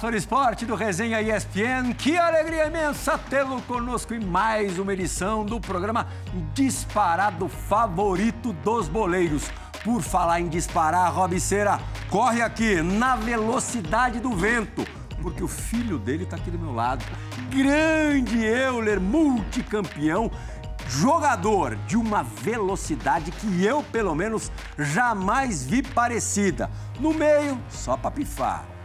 Fã esporte do Resenha ESPN. Que alegria imensa tê-lo conosco em mais uma edição do programa Disparado Favorito dos Boleiros. Por falar em disparar, Robiceira, corre aqui na velocidade do vento, porque o filho dele está aqui do meu lado. Grande Euler, multicampeão, jogador de uma velocidade que eu, pelo menos, jamais vi parecida. No meio, só para pifar.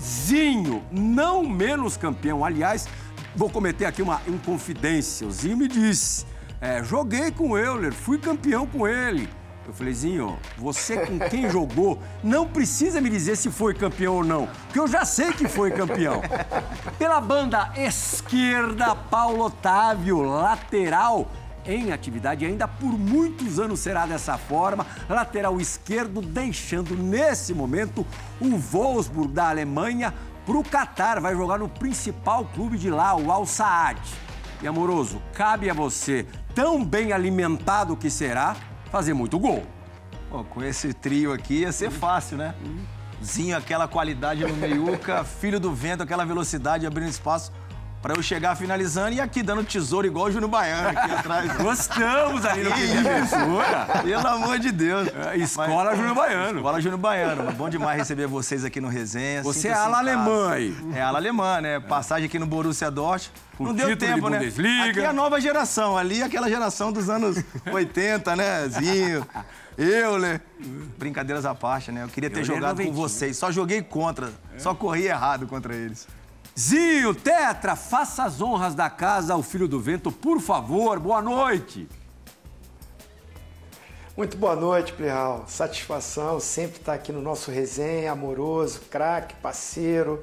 Zinho, não menos campeão. Aliás, vou cometer aqui uma inconfidência. O Zinho me disse: é, joguei com o Euler, fui campeão com ele. Eu falei, Zinho, você com quem jogou não precisa me dizer se foi campeão ou não, porque eu já sei que foi campeão. Pela banda esquerda, Paulo Otávio, lateral em atividade ainda por muitos anos será dessa forma. Lateral esquerdo, deixando nesse momento o Wolfsburg da Alemanha para o Catar. Vai jogar no principal clube de lá, o Al Saad. E amoroso, cabe a você, tão bem alimentado que será, fazer muito gol. Com esse trio aqui ia ser fácil, né? Zinho, aquela qualidade no meiuca, filho do vento, aquela velocidade abrindo espaço para eu chegar finalizando e aqui dando tesouro igual o Júnior Baiano aqui atrás. Gostamos ali no Isso. Pelo amor de Deus. É, escola Júnior Baiano. Escola Júnior Baiano. Bom demais receber vocês aqui no Resenha. Você é ala alemã aí. É ala alemã, né? Passagem aqui no Borussia Dortmund. Não deu tempo, né? Bundesliga. Aqui é a nova geração. Ali é aquela geração dos anos 80, né? Zinho. Eu, né? Brincadeiras à parte, né? Eu queria ter jogado com vocês. Só joguei contra. É. Só corri errado contra eles. Zinho, Tetra, faça as honras da casa ao Filho do Vento, por favor. Boa noite. Muito boa noite, Plihal. Satisfação sempre estar aqui no nosso resenha, amoroso, craque, parceiro.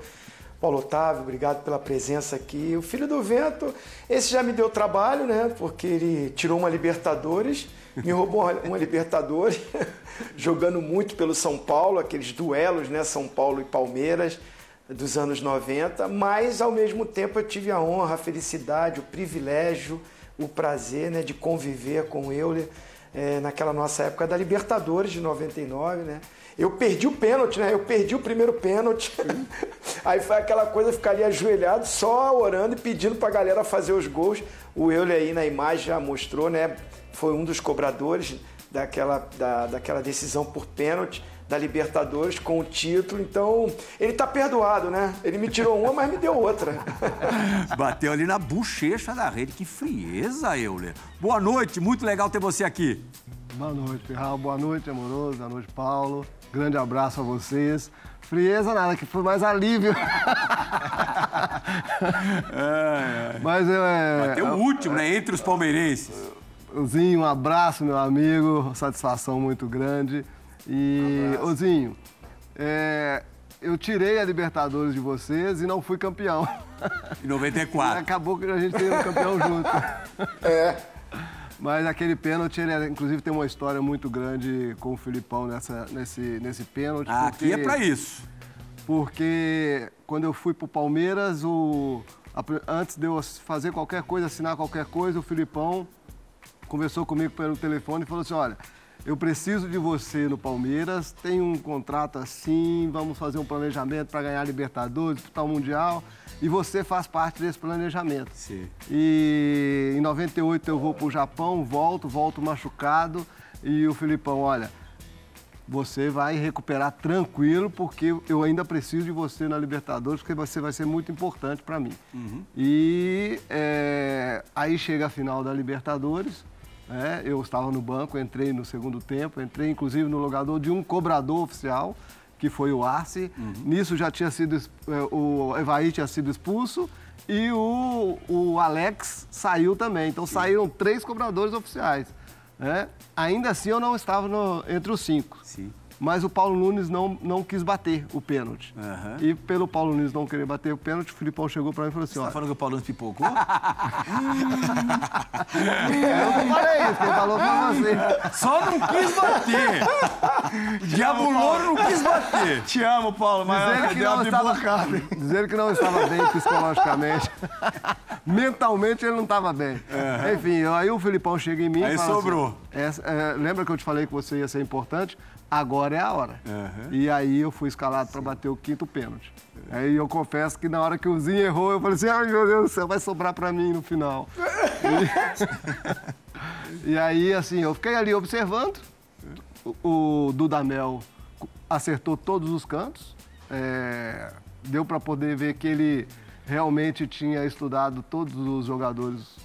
Paulo Otávio, obrigado pela presença aqui. O Filho do Vento, esse já me deu trabalho, né? Porque ele tirou uma Libertadores, me roubou uma Libertadores, jogando muito pelo São Paulo, aqueles duelos, né? São Paulo e Palmeiras dos anos 90, mas ao mesmo tempo eu tive a honra, a felicidade, o privilégio, o prazer né, de conviver com o Euler é, naquela nossa época da Libertadores de 99, né? Eu perdi o pênalti, né? Eu perdi o primeiro pênalti. Aí foi aquela coisa, ficar ali ajoelhado, só orando e pedindo pra galera fazer os gols. O Euler aí na imagem já mostrou, né? Foi um dos cobradores daquela, da, daquela decisão por pênalti da Libertadores com o título. Então, ele tá perdoado, né? Ele me tirou uma, mas me deu outra. Bateu ali na bochecha da rede. Que frieza, Euler. Boa noite, muito legal ter você aqui. Boa noite, Ferral. Boa noite, amoroso. Boa noite, Paulo. Grande abraço a vocês. Frieza nada, que foi mais alívio. é, é. Mas é. Bateu o último, né? Entre os palmeirenses. Zinho, um abraço, meu amigo. Satisfação muito grande. E, um Ozinho, é, eu tirei a Libertadores de vocês e não fui campeão. Em 94. E acabou que a gente teve um campeão junto. É. Mas aquele pênalti, ele, inclusive, tem uma história muito grande com o Filipão nessa, nesse, nesse pênalti. Ah, porque, aqui é para isso. Porque quando eu fui pro Palmeiras, o, antes de eu fazer qualquer coisa, assinar qualquer coisa, o Filipão conversou comigo pelo telefone e falou assim: olha eu preciso de você no Palmeiras, tem um contrato assim, vamos fazer um planejamento para ganhar Libertadores, disputar o Mundial, e você faz parte desse planejamento. Sim. E em 98 eu vou para o Japão, volto, volto machucado, e o Filipão, olha, você vai recuperar tranquilo, porque eu ainda preciso de você na Libertadores, porque você vai ser muito importante para mim. Uhum. E é, aí chega a final da Libertadores, é, eu estava no banco, entrei no segundo tempo, entrei inclusive no lugar de um cobrador oficial, que foi o Arce. Uhum. Nisso já tinha sido, é, o Evaí tinha sido expulso e o, o Alex saiu também. Então saíram três cobradores oficiais. É, ainda assim eu não estava no, entre os cinco. Sim mas o Paulo Nunes não, não quis bater o pênalti. Uhum. E pelo Paulo Nunes não querer bater o pênalti, o Filipão chegou para mim e falou assim: Você tá falando que o Paulo Nunes pipocou? eu não falei isso, quem falou foi você. Só não quis bater. Diabo Louro não quis bater. Te amo, Paulo, mas dizer que, não estava, dizer que não estava bem psicologicamente. Mentalmente ele não estava bem. Uhum. Enfim, aí o Filipão chega em mim e fala sobrou. Assim, é, é, lembra que eu te falei que você ia ser importante? Agora é a hora. Uhum. E aí eu fui escalado para bater o quinto pênalti. Aí eu confesso que na hora que o Zinho errou, eu falei assim, ai meu Deus do céu, vai sobrar para mim no final. e... e aí, assim, eu fiquei ali observando. O, o Dudamel acertou todos os cantos. É... Deu para poder ver que ele realmente tinha estudado todos os jogadores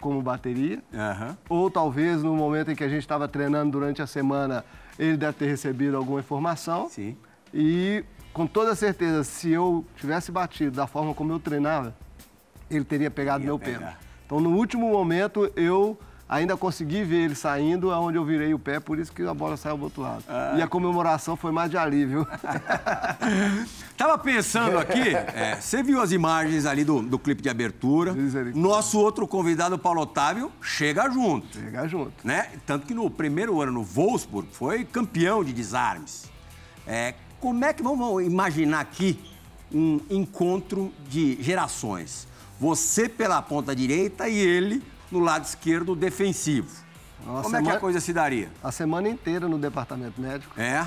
como bateria. Uhum. Ou talvez no momento em que a gente estava treinando durante a semana, ele deve ter recebido alguma informação. Sim. E com toda certeza, se eu tivesse batido da forma como eu treinava, ele teria pegado Ia meu pegar. pênalti. Então no último momento eu ainda consegui ver ele saindo, aonde eu virei o pé, por isso que a bola saiu do outro lado. Ah. E a comemoração foi mais de alívio. Tava pensando aqui, é, você viu as imagens ali do, do clipe de abertura. Nosso outro convidado, Paulo Otávio, chega junto. Chegar junto. Né? Tanto que no primeiro ano no Wolfsburg foi campeão de desarmes. É, como é que vamos imaginar aqui um encontro de gerações? Você pela ponta direita e ele no lado esquerdo defensivo. Nossa, como é que a coisa se daria? A semana inteira no departamento médico. É?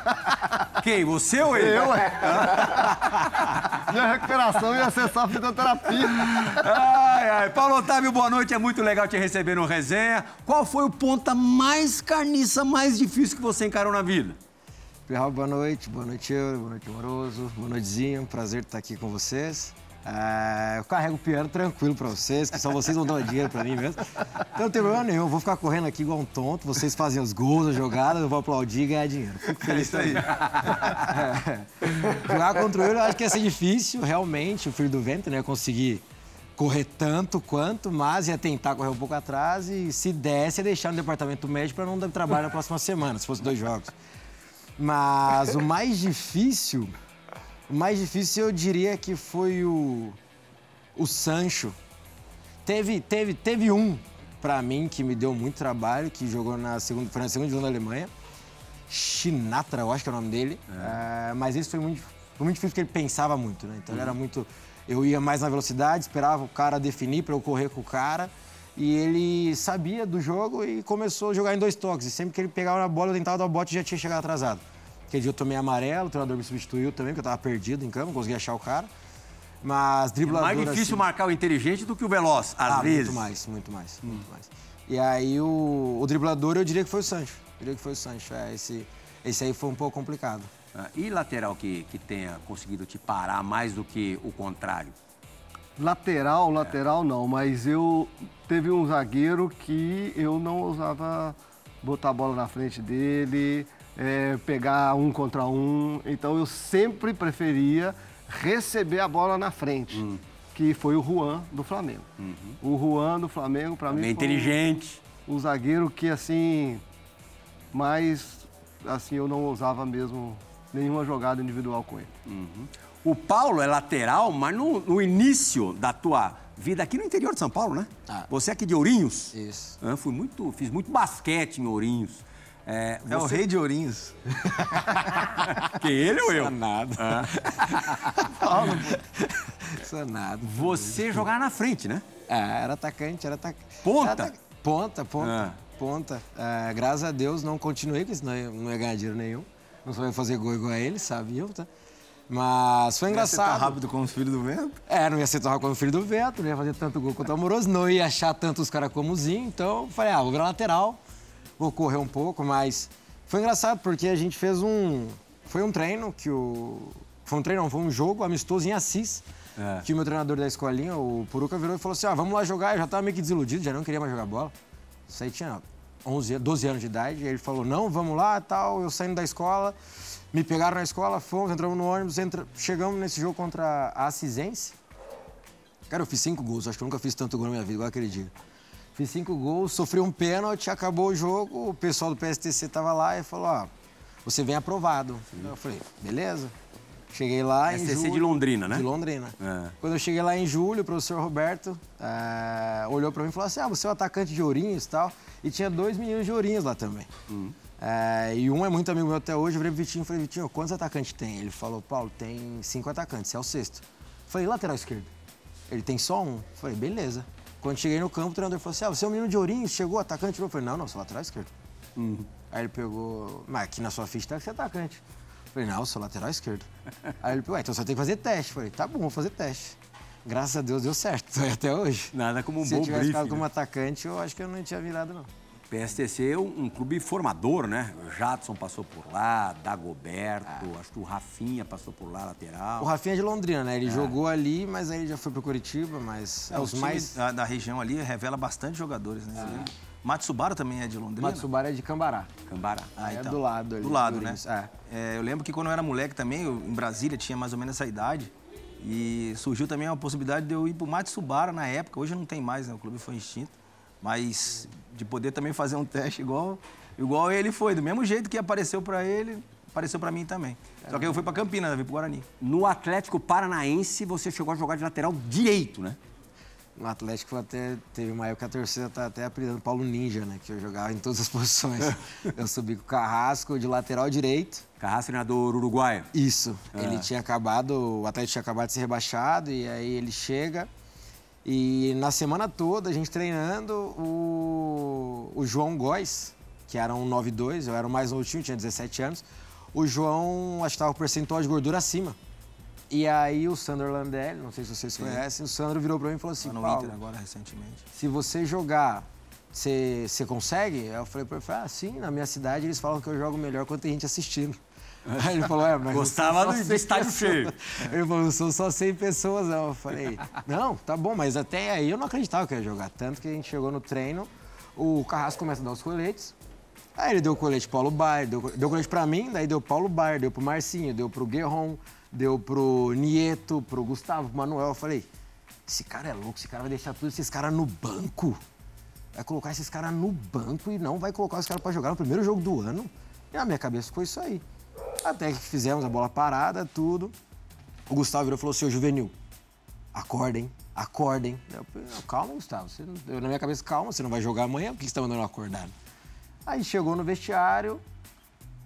Quem? Você ou ele? Eu, é. Minha recuperação ia ser só fisioterapia. Ai, ai. Paulo Otávio, boa noite. É muito legal te receber no resenha. Qual foi o ponta mais carniça, mais difícil que você encarou na vida? Pirral, boa noite, boa noite, eu, boa noite, Amoroso, boa noitezinho, prazer estar aqui com vocês. É, eu carrego o piano tranquilo pra vocês, que só vocês vão dar dinheiro pra mim mesmo. Então não tem problema nenhum, eu vou ficar correndo aqui igual um tonto, vocês fazem os gols, as jogadas, eu vou aplaudir e ganhar dinheiro. Fico feliz aí. É. Jogar contra ele eu acho que ia ser difícil, realmente, o filho do vento, né? Conseguir correr tanto quanto, mas ia tentar correr um pouco atrás e se desse, ia deixar no departamento médico para não dar trabalho na próxima semana, se fosse dois jogos. Mas o mais difícil, o mais difícil eu diria que foi o, o Sancho. Teve, teve, teve um para mim que me deu muito trabalho, que jogou na segunda, foi na segunda divisão da Alemanha. Shinatra, eu acho que é o nome dele. É, mas esse foi muito, foi muito difícil porque ele pensava muito, né? Então ele era muito. Eu ia mais na velocidade, esperava o cara definir para eu correr com o cara. E ele sabia do jogo e começou a jogar em dois toques. E sempre que ele pegava na bola, eu tentava dar o bote e já tinha chegado atrasado. Aquele dia eu tomei amarelo, o treinador me substituiu também, porque eu tava perdido em campo, não conseguia achar o cara. Mas É driblador. mais difícil assim, marcar o inteligente do que o veloz, às ah, vezes. Muito mais, muito mais, muito mais. E aí o, o driblador eu diria que foi o Sancho. Eu diria que foi o Sancho. É, esse, esse aí foi um pouco complicado. Ah, E lateral que, que tenha conseguido te parar mais do que o contrário? Lateral, lateral não, mas eu teve um zagueiro que eu não ousava botar a bola na frente dele, é, pegar um contra um. Então eu sempre preferia receber a bola na frente, Hum. que foi o Juan do Flamengo. O Juan do Flamengo, para mim, Bem foi um- inteligente. o zagueiro que assim mais assim eu não ousava mesmo nenhuma jogada individual com ele. O Paulo é lateral, mas no, no início da tua vida aqui no interior de São Paulo, né? Ah. Você é aqui de Ourinhos? Isso. Ah, fui muito, fiz muito basquete em Ourinhos. É, É o você- rei de ourinhos. Que ele ou eu? Nada. Isso é nada. Você jogar na frente, né? É, era atacante, era atacante. Ponta? Ponta, ponta, Ah. ponta. É, graças a Deus não continuei, porque senão eu não ia ganhar dinheiro nenhum. Não só ia fazer gol igual a ele, sabiam, tá? Mas foi Você tá engraçado. rápido como os filhos do vento? É, não ia ser tão como o filho do Vento, não ia fazer tanto gol quanto o Amoroso, não ia achar tanto os caras como o Zinho, então falei, ah, vou virar lateral, vou correr um pouco, mas foi engraçado porque a gente fez um. Foi um treino que o. Foi um treino, não, foi um jogo amistoso em Assis. É. Que o meu treinador da escolinha, o Puruca, virou e falou assim: ah, vamos lá jogar. Eu já tava meio que desiludido, já não queria mais jogar bola. Isso aí tinha 11, an- 12 anos de idade. E aí ele falou: não, vamos lá tal. Eu saindo da escola, me pegaram na escola, fomos, entramos no ônibus, entra... chegamos nesse jogo contra a Assisense. Cara, eu fiz cinco gols, acho que eu nunca fiz tanto gol na minha vida, igual aquele dia. Fiz cinco gols, sofri um pênalti, acabou o jogo, o pessoal do PSTC tava lá e falou: ó, você vem aprovado. Eu falei: beleza. Cheguei lá em STC julho. de Londrina, né? De Londrina. É. Quando eu cheguei lá em julho, o professor Roberto eh, olhou pra mim e falou assim: Ah, você é o atacante de Ourinhos e tal. E tinha dois meninos de Ourinhos lá também. Eh, e um é muito amigo meu até hoje. Eu virei pro Vitinho e falei: Vitinho, quantos atacantes tem? Ele falou: Paulo, tem cinco atacantes, você é o sexto. Eu falei: lateral esquerdo. Ele tem só um. Eu falei: beleza. Quando cheguei no campo, o treinador falou assim: Ah, você é um menino de Ourinhos, chegou atacante? Eu falei: Não, não, sou lateral esquerdo. Aí ele pegou, mas aqui na sua ficha tá que você é atacante. Eu falei, não, eu sou lateral esquerdo. Aí ele pegou, "Ué, então você tem que fazer teste. Eu falei, tá bom, vou fazer teste. Graças a Deus deu certo, até hoje. Nada como um Se eu bom tivesse briefing, ficado né? como atacante, eu acho que eu não tinha virado, não. PSTC é um, um clube formador, né? O Jadson passou por lá, Dagoberto, acho que o Rafinha passou por lá, lateral. O Rafinha é de Londrina, né? Ele jogou ali, mas aí ele já foi pro Curitiba, mas é, É, os mais... da, da região ali revela bastante jogadores, né? Matsubara também é de Londrina. Matsubara é de Cambará. Cambará. Ah, é então. do lado ali. Do lado, do né? É. É, eu lembro que quando eu era moleque também, eu, em Brasília, tinha mais ou menos essa idade. E surgiu também a possibilidade de eu ir pro Matsubara na época. Hoje não tem mais, né? O clube foi extinto. Mas de poder também fazer um teste igual, igual ele foi. Do mesmo jeito que apareceu pra ele, apareceu pra mim também. Só que eu fui pra Campinas, eu vim pro Guarani. No Atlético Paranaense, você chegou a jogar de lateral direito, né? No Atlético até teve uma época que a torcida tá até apelidando Paulo Ninja, né? Que eu jogava em todas as posições. eu subi com o Carrasco de lateral direito. Carrasco, treinador uruguaio. Isso. Ah. Ele tinha acabado, o Atlético tinha acabado de ser rebaixado e aí ele chega e na semana toda a gente treinando o, o João Góes, que era um 9-2, eu era o mais novo time, tinha 17 anos. O João acho que estava com percentual de gordura acima. E aí o Sandro Landelli, não sei se vocês conhecem, o Sandro virou pra mim e falou assim, Tá no Paulo, Inter agora, recentemente. se você jogar, você consegue? Eu falei pra ele, ah, sim, na minha cidade eles falam que eu jogo melhor quando tem gente assistindo. Aí ele falou, é, mas Gostava do- de 100 estádio pessoas." cheio. Ele falou, não são só 100 pessoas, não. Eu falei, não, tá bom, mas até aí eu não acreditava que ia jogar. Tanto que a gente chegou no treino, o Carrasco começa a dar os coletes. Aí ele deu o colete pro Paulo Baier, deu, deu colete pra mim, daí deu Paulo Baier, deu pro Marcinho, deu pro Guerron, deu pro Nieto, pro Gustavo, pro Manuel. Eu falei, esse cara é louco, esse cara vai deixar todos esses caras no banco. Vai colocar esses caras no banco e não vai colocar os caras pra jogar no primeiro jogo do ano. E na minha cabeça ficou isso aí. Até que fizemos a bola parada, tudo. O Gustavo virou e falou, seu juvenil, acordem, acordem. Eu falei, "Não, calma, Gustavo. Você eu, na minha cabeça, calma, você não vai jogar amanhã, por que você tá mandando acordar? Aí chegou no vestiário,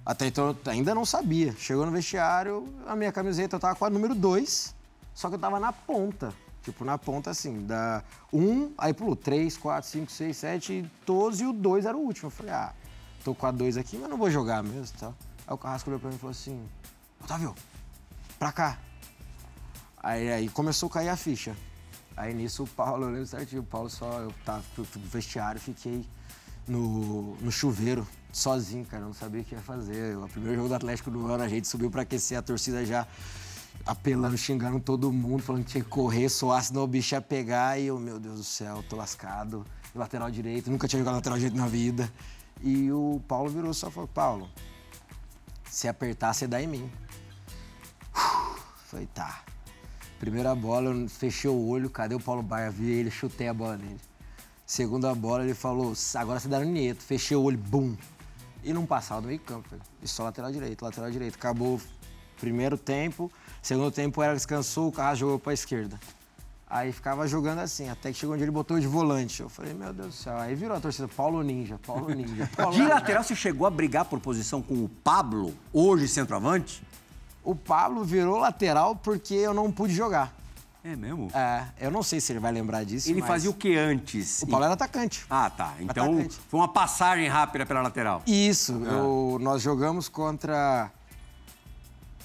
até então eu ainda não sabia. Chegou no vestiário, a minha camiseta eu tava com a número 2, só que eu tava na ponta. Tipo, na ponta assim, da 1, um, aí pulou 3, 4, 5, 6, 7, 12 e o 2 era o último. Eu falei, ah, tô com a 2 aqui, mas não vou jogar mesmo e tal. Aí o Carrasco olhou pra mim e falou assim, Otávio, pra cá. Aí, aí começou a cair a ficha. Aí nisso o Paulo, eu lembro certinho, o Paulo só, eu tava fui pro vestiário, fiquei no, no chuveiro, sozinho, cara, eu não sabia o que ia fazer. O primeiro jogo do Atlético do ano, a gente subiu pra aquecer, a torcida já apelando, xingando todo mundo, falando que tinha que correr, soar, senão o bicho ia pegar. E eu, meu Deus do céu, tô lascado. Lateral direito, nunca tinha jogado lateral direito na vida. E o Paulo virou só e falou, Paulo, se apertar, você dá em mim. Falei, tá. Primeira bola, eu fechei o olho, cadê o Paulo Baia? Vi ele, chutei a bola nele. Segunda bola, ele falou, agora você dá no Nieto. Fechei o olho, bum. E não passava do meio campo. E só lateral direito, lateral direito. Acabou o primeiro tempo, segundo tempo era descansou, o Carrasco jogou pra esquerda. Aí ficava jogando assim, até que chegou dia ele botou de volante. Eu falei, meu Deus do céu. Aí virou a torcida, Paulo Ninja, Paulo Ninja, Paulo De Ninja. lateral, você chegou a brigar por posição com o Pablo, hoje centroavante? O Pablo virou lateral porque eu não pude jogar. É mesmo? É, eu não sei se ele vai lembrar disso, Ele mas fazia o que antes? O Paulo era atacante. Ah, tá. Então Atacante. foi uma passagem rápida pela lateral. Isso, Ah. eu- nós jogamos contra.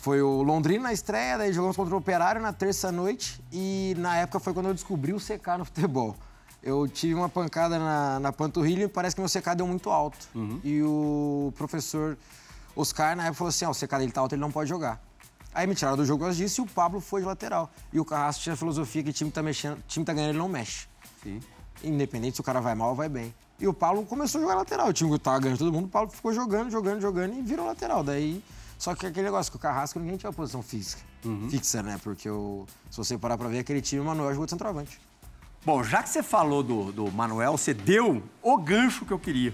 Foi o Londrina na estreia, daí jogamos contra o Operário na terça-noite e na época foi quando eu descobri o CK no futebol. Eu tive uma pancada na, na panturrilha e parece que meu CK deu muito alto. Uhum. E o professor Oscar na época falou assim: ó, o CK dele tá alto, ele não pode jogar. Aí me tiraram do jogo, eu disse, e o Pablo foi de lateral. E o Carrasco tinha a filosofia que time tá mexendo, time tá ganhando, ele não mexe. Sim. Independente se o cara vai mal ou vai bem. E o Paulo começou a jogar lateral. O time que tava ganhando todo mundo, o Paulo ficou jogando, jogando, jogando e virou lateral. Daí. Só que aquele negócio que o Carrasco ninguém tinha uma posição física. Fixa, né? Porque o, se você parar pra ver, aquele time, o Manuel jogou de centroavante. Bom, já que você falou do, do Manuel, você deu o gancho que eu queria.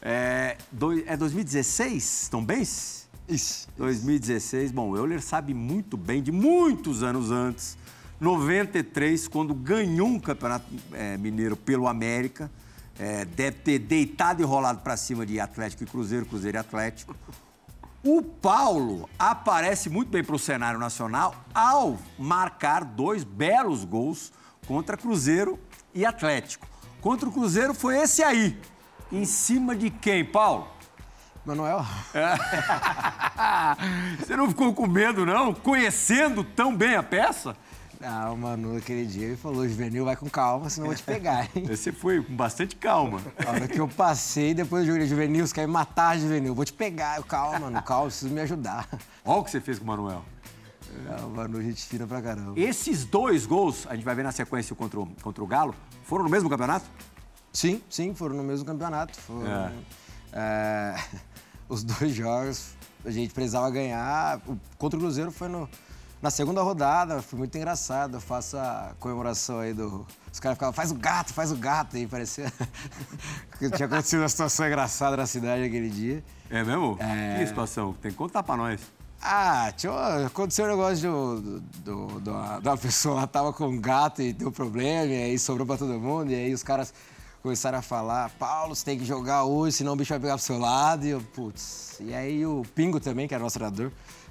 É, doi- é 2016, Tom Benz? Isso. 2016. Bom, o Euler sabe muito bem, de muitos anos antes, 93, quando ganhou um campeonato é, mineiro pelo América. É, deve ter deitado e rolado para cima de Atlético e Cruzeiro, Cruzeiro e Atlético. O Paulo aparece muito bem para o cenário nacional ao marcar dois belos gols contra Cruzeiro e Atlético. Contra o Cruzeiro foi esse aí. Em cima de quem, Paulo? Manuel? Você não ficou com medo, não? Conhecendo tão bem a peça? Não, o Manu, aquele dia, ele falou, Juvenil, vai com calma, senão eu vou te pegar, hein? Você foi com bastante calma. A hora que eu passei, depois eu joguei Juvenil, você quer me matar, Juvenil, vou te pegar. Eu, calma, mano, calma, preciso me ajudar. Olha o que você fez com o Manuel. Não, o Manu, gente fina pra caramba. Esses dois gols, a gente vai ver na sequência contra o, contra o Galo, foram no mesmo campeonato? Sim, sim, foram no mesmo campeonato. Foram, É. é, os dois jogos a gente precisava ganhar. O- contra o Cruzeiro foi no- na segunda rodada, foi muito engraçado. Eu faço a comemoração aí do. Os caras ficavam, faz o gato, faz o gato. E parecia que tinha acontecido uma situação engraçada na cidade aquele dia. É mesmo? É. Que situação? Tem que contar pra nós. Ah, tinha, aconteceu um negócio do, do, do, de uma- de uma pessoa lá, tava com um gato e deu problema, e aí sobrou pra todo mundo, e aí os caras começaram a falar, Paulo, você tem que jogar hoje, senão o bicho vai pegar pro seu lado, e eu, putz. E aí o Pingo também, que era nosso treinador,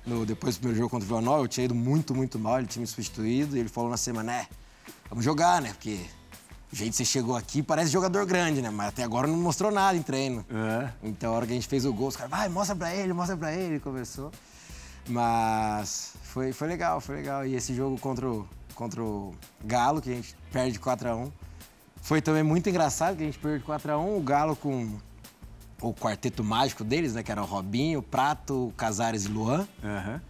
no, depois do primeiro jogo contra o Vila Nova, eu tinha ido muito, muito mal, ele tinha me substituído, e ele falou na semana, é, vamos jogar, né, porque o jeito que você chegou aqui parece jogador grande, né, mas até agora não mostrou nada em treino. É. Então, a hora que a gente fez o gol, os caras, vai, mostra pra ele, mostra pra ele, começou. Mas foi, foi legal, foi legal. E esse jogo contra o, contra o Galo, que a gente perde de 4x1, foi também muito engraçado, que a gente perde de 4x1, o Galo com o quarteto mágico deles, né, que era o Robinho, Prato, Casares e Luan. Aham.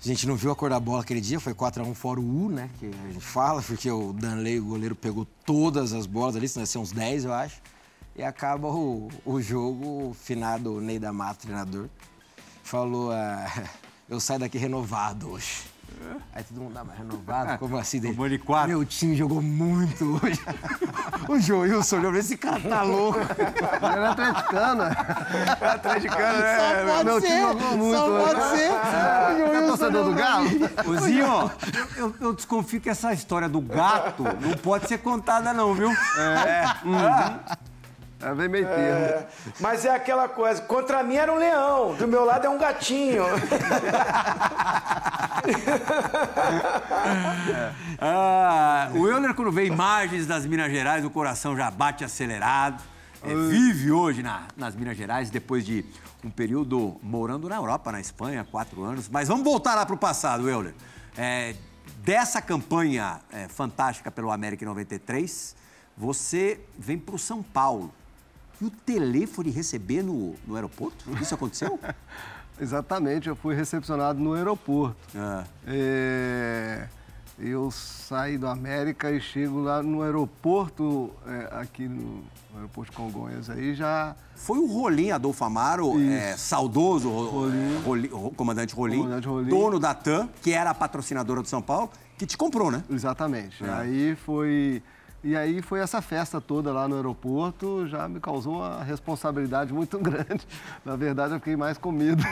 A gente não viu a cor da bola aquele dia, foi 4x1 fora o U, né? Que a gente fala, porque o Danley, o goleiro, pegou todas as bolas ali, ser uns 10, eu acho. E acaba o, o jogo, o finado Ney da Mata, treinador, falou: ah, eu saio daqui renovado hoje. Aí todo mundo, ah, mas renovado? Como assim? Dele? Tomou de quatro. Meu time jogou muito hoje. o Joilson olhou pra esse cara tá louco. Ele era atleticano. Atleticano, Só pode meu ser, time jogou muito só hoje. pode ser. O Você é Joilson torcedor do olhou pra Galo? mim. Ô, Zinho, eu, eu desconfio que essa história do gato não pode ser contada, não, viu? É bem meio termo. É, mas é aquela coisa, contra mim era um leão, do meu lado é um gatinho. Ah, o Euler, quando vê imagens das Minas Gerais, o coração já bate acelerado. É, vive hoje na- nas Minas Gerais, depois de um período morando na Europa, na Espanha, quatro anos. Mas vamos voltar lá para o passado, Euler. É, dessa campanha é, fantástica pelo América em 93, você vem para o São Paulo. E o Tele foi receber no, no aeroporto? Isso aconteceu? Exatamente, eu fui recepcionado no aeroporto. Ah, É, eu saí do América e chego lá no aeroporto, é, aqui no, no aeroporto de Congonhas, aí já... Foi o Rolim Adolfo Amaro, é, saudoso Ro- é, Rolim, Ro- comandante Rolim, Comandante Rolim. dono da TAM, que era a patrocinadora do São Paulo, que te comprou, né? Exatamente. É. Aí foi... E aí foi essa festa toda lá no aeroporto, já me causou uma responsabilidade muito grande. Na verdade, eu fiquei mais com medo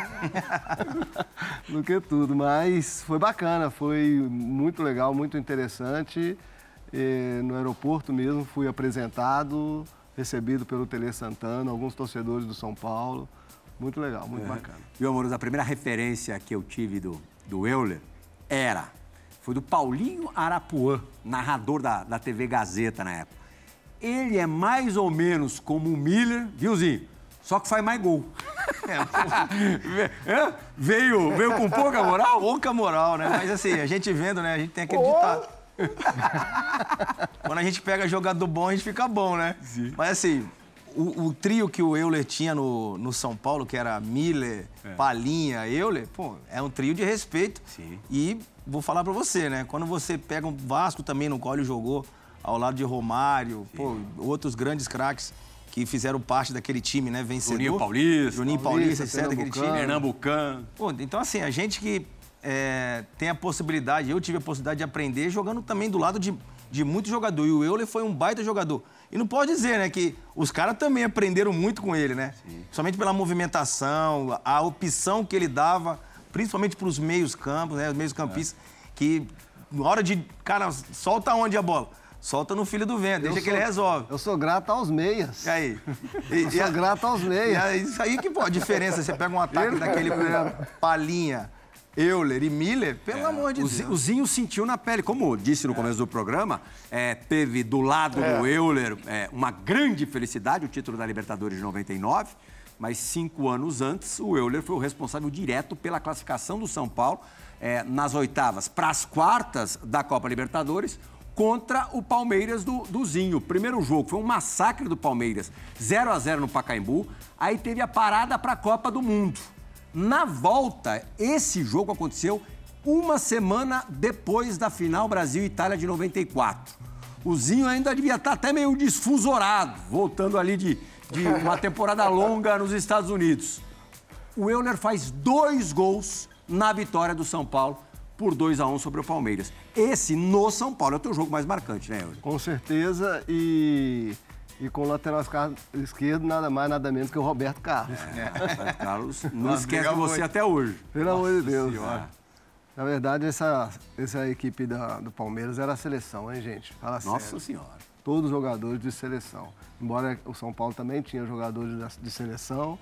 do que tudo. Mas foi bacana, foi muito legal, muito interessante. E no aeroporto mesmo fui apresentado, recebido pelo Tele Santana, alguns torcedores do São Paulo. Muito legal, muito bacana. Viu, Amoroso, a primeira referência que eu tive do, do Euler era, foi do Paulinho Arapuã, narrador da, da TV Gazeta na época. Ele é mais ou menos como o Miller, viuzinho? Só que faz mais gol. É, veio, veio com pouca moral? Pouca moral, né? Mas assim, a gente vendo, né? A gente tem aquele ditado. Quando a gente pega jogador bom, a gente fica bom, né? Mas assim, o, o trio que o Euler tinha no, no São Paulo, que era Miller, Palinha, Euler, pô, é um trio de respeito. Sim. E vou falar pra você, né? Quando você pega um Vasco também, no qual ele jogou, ao lado de Romário, pô, outros grandes craques que fizeram parte daquele time, né? Vencedor. Juninho Paulista. Juninho Paulista, Paulista, etc. Daquele time. Pernambucano. Pô, então assim, a gente que é, tem a possibilidade, eu tive a possibilidade de aprender jogando também do lado de, de muito jogador. E o Euler foi um baita jogador. E não pode dizer, né, que os caras também aprenderam muito com ele, né? Somente pela movimentação, a opção que ele dava, principalmente para os meios campos, né, os meios campistas, que na hora de, cara, solta onde a bola? Solta no filho do vento, deixa Eu que ele resolve. Eu sou grato aos meias. E aí? Eu sou grato aos E meias. é isso aí que pô, a diferença. Você pega um ataque daquele com Palinha, Euler e Miller, pelo amor de O, Deus. O Zinho sentiu na pele, como disse no começo do programa, é, teve do lado do Euler é, uma grande felicidade, o título da Libertadores de 99. Mas cinco anos antes, o Euler foi o responsável direto pela classificação do São Paulo é, nas oitavas para as quartas da Copa Libertadores contra o Palmeiras do, do Zinho. Primeiro jogo foi um massacre do Palmeiras, 0 a 0 no Pacaembu. Aí teve a parada para a Copa do Mundo. Na volta, esse jogo aconteceu uma semana depois da final Brasil-Itália de 94. O Zinho ainda devia estar até meio desfusorado, voltando ali de, de uma temporada longa nos Estados Unidos. O Euler faz dois gols na vitória do São Paulo por 2 a 1 sobre o Palmeiras. Esse no São Paulo é o teu jogo mais marcante, né, Euler? Com certeza e e com o lateral esquerdo, nada mais, nada menos que o Roberto Carlos. É, Carlos não esquece de você até hoje. Pelo amor de Deus. Senhora. Na verdade, essa, essa equipe da, do Palmeiras era a seleção, hein, gente? Fala Nossa sério. Senhora. Todos jogadores de seleção. Embora o São Paulo também tinha jogadores de seleção,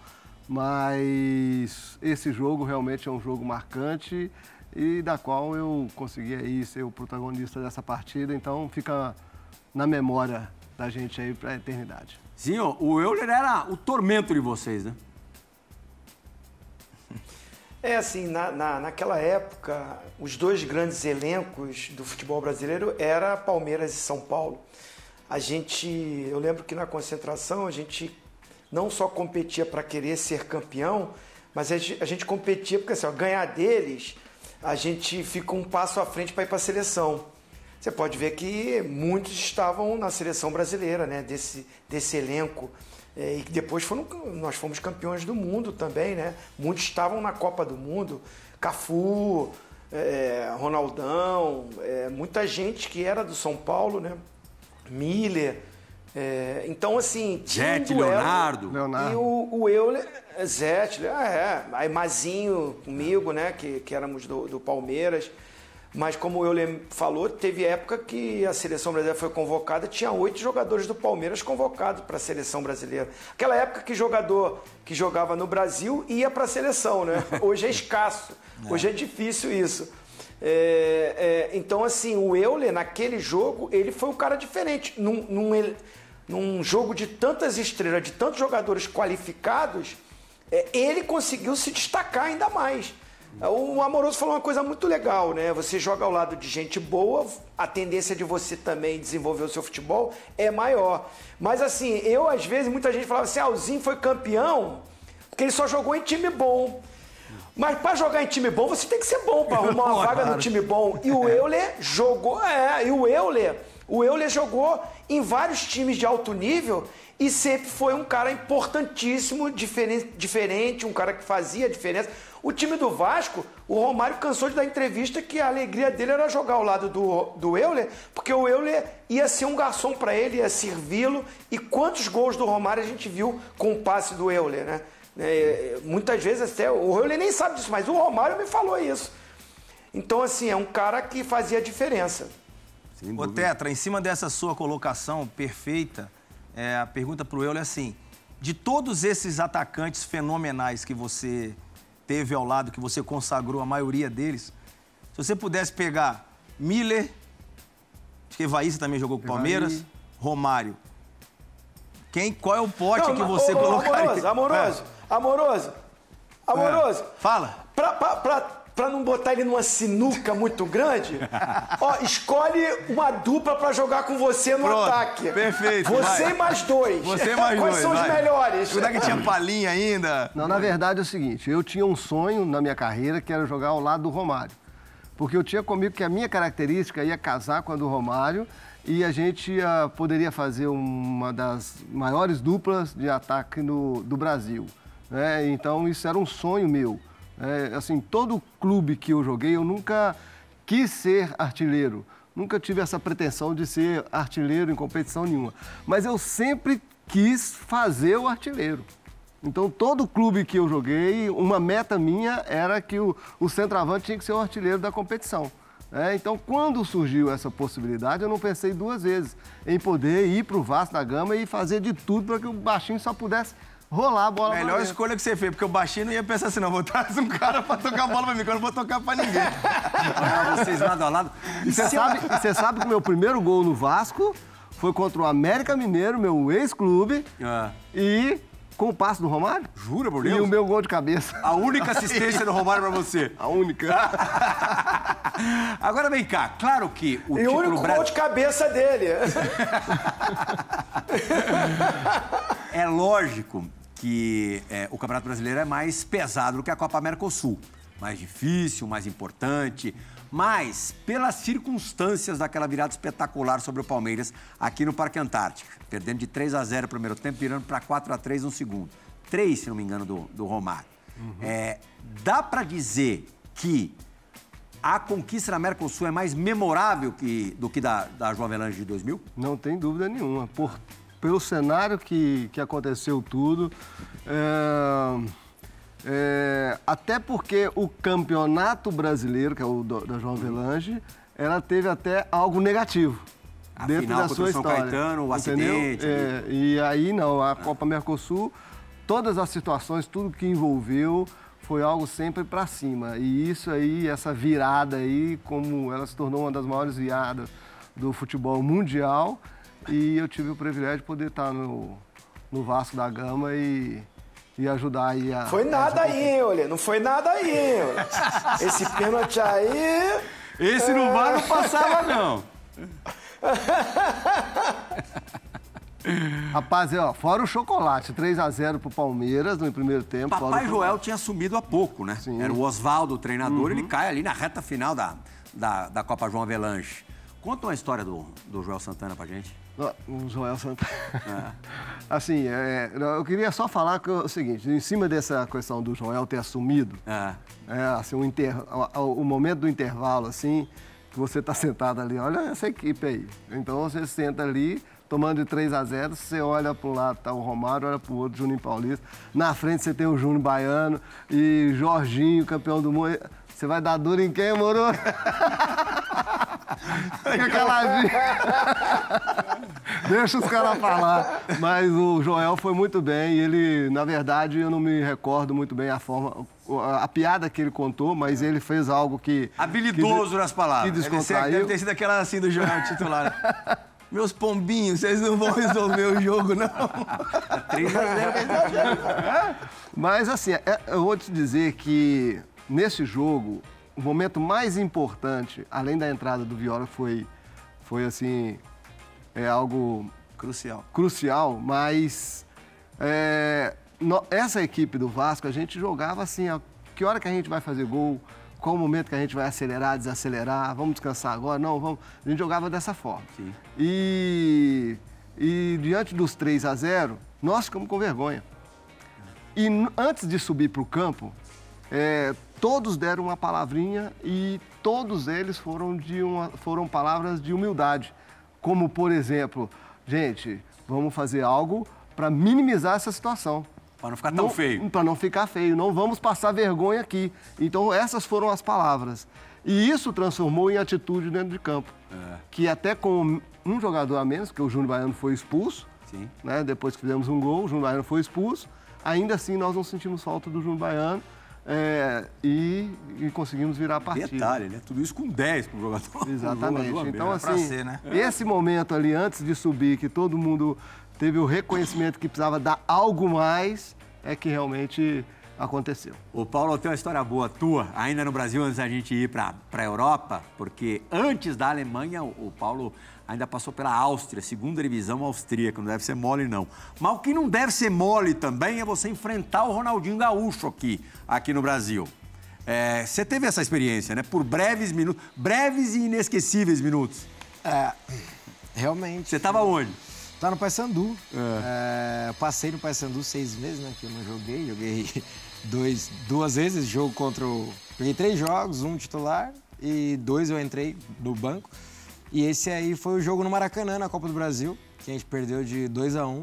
mas esse jogo realmente é um jogo marcante e da qual eu consegui aí ser o protagonista dessa partida, então fica na memória da gente aí para a eternidade. Sim, o Euler era o tormento de vocês, né? É assim, na, na, naquela época, os dois grandes elencos do futebol brasileiro era Palmeiras e São Paulo. A gente, eu lembro que na concentração a gente não só competia para querer ser campeão, mas a gente, a gente competia porque assim, ó, ganhar deles, a gente fica um passo à frente para ir para a seleção você pode ver que muitos estavam na seleção brasileira, né? Desse, desse elenco. É, e depois foram, nós fomos campeões do mundo também, né? Muitos estavam na Copa do Mundo. Cafu, é, Ronaldão, é, muita gente que era do São Paulo, né? Miller. É, então, assim, um Leonardo. Leonardo. E o, o Euler, Zete, ah, é, aí Mazinho comigo, né? Que, que éramos do, do Palmeiras. Mas como o Euler falou, teve época que a seleção brasileira foi convocada, tinha oito jogadores do Palmeiras convocados para a seleção brasileira. Aquela época que jogador que jogava no Brasil ia para a seleção, né? Hoje é escasso, é. hoje é difícil isso. É, é, então, assim, o Euler, naquele jogo, ele foi um cara diferente. Num, num, num jogo de tantas estrelas, de tantos jogadores qualificados, é, ele conseguiu se destacar ainda mais. O Amoroso falou uma coisa muito legal, né? Você joga ao lado de gente boa, a tendência de você também desenvolver o seu futebol é maior. Mas assim, eu às vezes, muita gente falava assim, ah, o Zinho foi campeão porque ele só jogou em time bom. Mas para jogar em time bom, você tem que ser bom para arrumar uma vaga no time bom. E o Euler jogou, é, e o Euler, o Euler jogou em vários times de alto nível e sempre foi um cara importantíssimo, diferente, diferente um cara que fazia diferença. O time do Vasco, o Romário cansou de dar entrevista que a alegria dele era jogar ao lado do, do Euler, porque o Euler ia ser um garçom para ele, ia servi-lo. E quantos gols do Romário a gente viu com o passe do Euler, né? É, muitas vezes até o Euler nem sabe disso, mas o Romário me falou isso. Então, assim, é um cara que fazia diferença. Ô, Tetra, em cima dessa sua colocação perfeita, é, a pergunta para o Euler é assim: de todos esses atacantes fenomenais que você teve ao lado, que você consagrou a maioria deles, se você pudesse pegar Miller, acho que também jogou com o Palmeiras, Romário. Quem, qual é o pote Não, que você ô, colocaria? Amoroso, amoroso, é. Amoroso, amoroso. É. Fala. Pra, pra, pra para não botar ele numa sinuca muito grande, ó, escolhe uma dupla para jogar com você no Pronto, ataque. Perfeito. Você vai. e mais dois. Você e mais Quais dois. são vai. os melhores? Será que tinha palinha ainda? Não, na verdade é o seguinte, eu tinha um sonho na minha carreira que era jogar ao lado do Romário. Porque eu tinha comigo que a minha característica ia casar com a do Romário e a gente uh, poderia fazer uma das maiores duplas de ataque no, do Brasil. Né? Então isso era um sonho meu. É, assim, todo clube que eu joguei, eu nunca quis ser artilheiro. Nunca tive essa pretensão de ser artilheiro em competição nenhuma. Mas eu sempre quis fazer o artilheiro. Então, todo clube que eu joguei, uma meta minha era que o, o centroavante tinha que ser o artilheiro da competição. É, então, quando surgiu essa possibilidade, eu não pensei duas vezes em poder ir para o Vasco da Gama e fazer de tudo para que o baixinho só pudesse rolar a bola Melhor escolha que você fez, porque o baixinho não ia pensar assim, não, vou trazer um cara pra tocar a bola pra mim, que eu não vou tocar pra ninguém. Olha vocês lado a lado. E você sabe, você sabe que o meu primeiro gol no Vasco foi contra o América Mineiro, meu ex-clube, Ah. e Com o passe do Romário? Jura, por E Deus? o meu gol de cabeça. A única assistência do Romário pra você. A única. Agora vem cá, claro que o E o título único Bra- gol de cabeça dele. É lógico que é, o Campeonato Brasileiro é mais pesado do que a Copa Mercosul. Mais difícil, mais importante. Mas, pelas circunstâncias daquela virada espetacular sobre o Palmeiras aqui no Parque Antártica, perdendo de 3 a 0 no primeiro tempo, virando para 4 a 3 no segundo. Três, se não me engano, do, do Romário. É, dá para dizer que a conquista da Mercosul é mais memorável que, do que da, da João Avelange de 2000? Não tem dúvida nenhuma. Por, pelo cenário que, que aconteceu tudo, é, é, até porque o campeonato brasileiro, que é o do- da João Avelange, ela teve até algo negativo. A dentro final da sua São história. Caetano, o entendeu? acidente, É, e aí não, a Copa Mercosul, todas as situações, tudo que envolveu foi algo sempre para cima. E isso aí, essa virada aí, como ela se tornou uma das maiores viradas do futebol mundial, e eu tive o privilégio de poder estar no, no Vasco da Gama e, e ajudar aí a... Foi nada aí, hein, olha. Não foi nada aí, olha. Esse pênalti aí. Esse no VAR não passava, não. Rapaz, é, ó, fora o chocolate, 3 a 0 pro Palmeiras no primeiro tempo. Papai Joel tinha assumido há pouco, né? Sim. Era o Oswaldo, o treinador, ele cai ali na reta final da, da, da Copa João Avelanche. Conta uma história do, do Joel Santana pra gente. O Joel Santana. É. Assim, é, eu queria só falar que é o seguinte, em cima dessa questão do Joel ter assumido, É. é, assim, o, inter- o- o momento do intervalo, assim, que você está sentado ali, olha essa equipe aí. Então você senta ali, tomando de 3 a 0 você olha para um lado, tá o Romário, olha para o outro, Juninho Paulista. Na frente você tem o Júnior Baiano e Jorginho, campeão do mundo. Você vai dar duro em quem, moro? Fica caladinho. Deixa os caras falar. Mas o Joel foi muito bem. e Ele, na verdade, eu não me recordo muito bem a forma, a, a piada que ele contou, mas ele fez algo que. Habilidoso nas palavras. que descontraiu. Deve ter sido aquela assim do Joel titular. Meus pombinhos, vocês não vão resolver o jogo, não. 3 a 0 Mas assim, é- eu vou te dizer que nesse jogo, o momento mais importante, além da entrada do Viola, foi, foi assim, é algo Crucial. crucial, mas é, no- essa equipe do Vasco, a gente jogava assim, ó, que hora que a gente vai fazer gol, qual o momento que a gente vai acelerar, desacelerar, vamos descansar agora, não, vamos. A gente jogava dessa forma. Sim. E, e diante dos 3 a 0, nós ficamos com vergonha. E antes de subir para o campo, é, todos deram uma palavrinha e todos eles foram, de uma, foram palavras de humildade. Como, por exemplo, gente, vamos fazer algo para minimizar essa situação. Pra não ficar tão feio. Para não ficar feio, não vamos passar vergonha aqui. Então, essas foram as palavras. E isso transformou em atitude dentro de campo. É. Que até com um jogador a menos, porque o Júnior Baiano foi expulso, Sim. né? depois que fizemos um gol, o Júnior Baiano foi expulso. Ainda assim, nós não sentimos falta do Júnior Baiano é, e, e conseguimos virar a partida. Detalhe, né? Tudo isso com 10 pro jogador. pro Exatamente. jogador Então, assim, ser, né? esse momento ali, antes de subir, que todo mundo teve o reconhecimento que precisava dar algo mais, é que realmente aconteceu. Ô, Paulo, tem uma história boa tua, ainda no Brasil, antes da gente ir para a Europa, porque antes da Alemanha, o, o Paulo ainda passou pela Áustria, segunda divisão austríaca, não deve ser mole, não. Mas o que não deve ser mole também é você enfrentar o Ronaldinho Gaúcho aqui, aqui no Brasil. É, você teve essa experiência, né? Por breves minutos, breves e inesquecíveis minutos. É, realmente. Você estava onde? Tá no Paysandu. É, eu passei no Paysandu seis meses, né? Que eu não joguei. Joguei dois, duas vezes jogo contra o... Peguei três jogos, um titular e dois eu entrei no banco. E esse aí foi o jogo no Maracanã, na Copa do Brasil, que a gente perdeu de 2 a 1 um.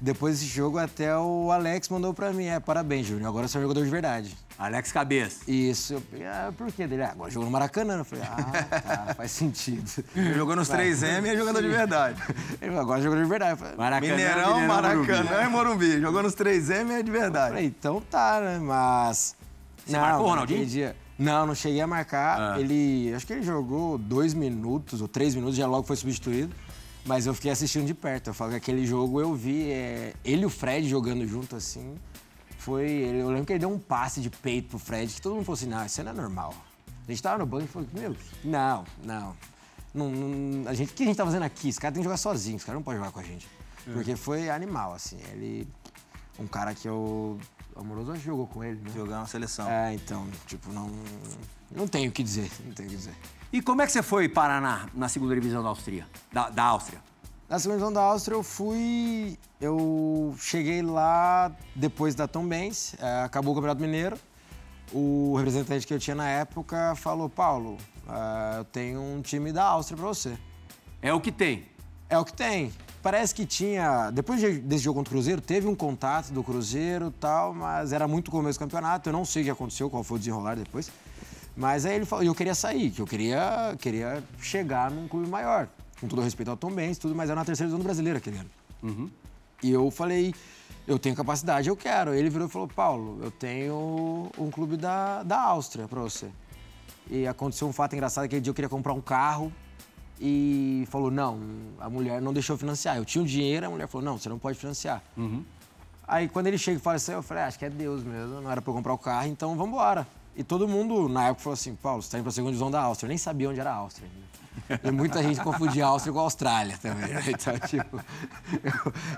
Depois desse jogo, até o Alex mandou pra mim, é, parabéns, Júnior, agora você é um jogador de verdade. Alex Cabeça. Isso, eu falei, ah, por quê? Dele, ah, agora jogou no Maracanã. Eu falei, ah, tá, faz sentido. Jogou nos 3M e é jogador de verdade. Ele falou, agora jogou de verdade. Eu falei, Maracanã, Mineirão, Morumbi. Maracanã e Morumbi. Jogou nos 3M e é de verdade. Falei, então tá, né? Mas. Você marcou o Ronaldinho? Dia... Não, não cheguei a marcar. Ah. Ele. Acho que ele jogou dois minutos ou três minutos, já logo foi substituído. Mas eu fiquei assistindo de perto. Eu falo que aquele jogo eu vi é, ele e o Fred jogando junto assim. Foi. ele- Eu lembro que ele deu um passe de peito pro Fred, que todo mundo falou assim: não, isso não é normal. A gente tava no banco e falou: meu, não, não. não, não- a gente, o que a gente tá fazendo aqui? Esse cara tem que jogar sozinho, esse cara não pode jogar com a gente. Porque foi animal, assim. Ele. Um cara que eu. O Amoroso jogou com ele, né? Jogar uma seleção. É, então, tipo, não. Não tenho o que dizer, não tenho o que dizer. E como é que você foi parar na, na segunda divisão da Áustria? Da, da Áustria? Na segunda divisão da Áustria eu fui. Eu cheguei lá depois da Tom Benz, eh, acabou o Campeonato Mineiro. O representante que eu tinha na época falou: Paulo, eh, eu tenho um time da Áustria pra você. É o que tem. É o que tem. Parece que tinha. Depois de- desse jogo contra o Cruzeiro, teve um contato do Cruzeiro e tal, mas era muito começo do campeonato. Eu não sei o que aconteceu, qual foi o desenrolar depois. Mas aí ele falou, e eu queria sair, que eu queria, queria chegar num clube maior. Com todo respeito ao Tom Benz, tudo, mas era na terceira divisão do brasileiro aquele ano. E eu falei, eu tenho capacidade, eu quero. Ele virou e falou, Paulo, eu tenho um clube da, da Áustria pra você. E aconteceu um fato engraçado, aquele dia eu queria comprar um carro e falou, não, a mulher não deixou financiar. Eu tinha o dinheiro, a mulher falou, não, você não pode financiar. Aí quando ele chega e fala assim, eu falei, ah, acho que é Deus mesmo, não era pra eu comprar o carro, então vamos embora. E todo mundo na época falou assim, Paulo, você tá indo pra segunda divisão da Áustria. Eu nem sabia onde era a Áustria. E muita gente confundia a Áustria com a Austrália também. né? Então, tipo,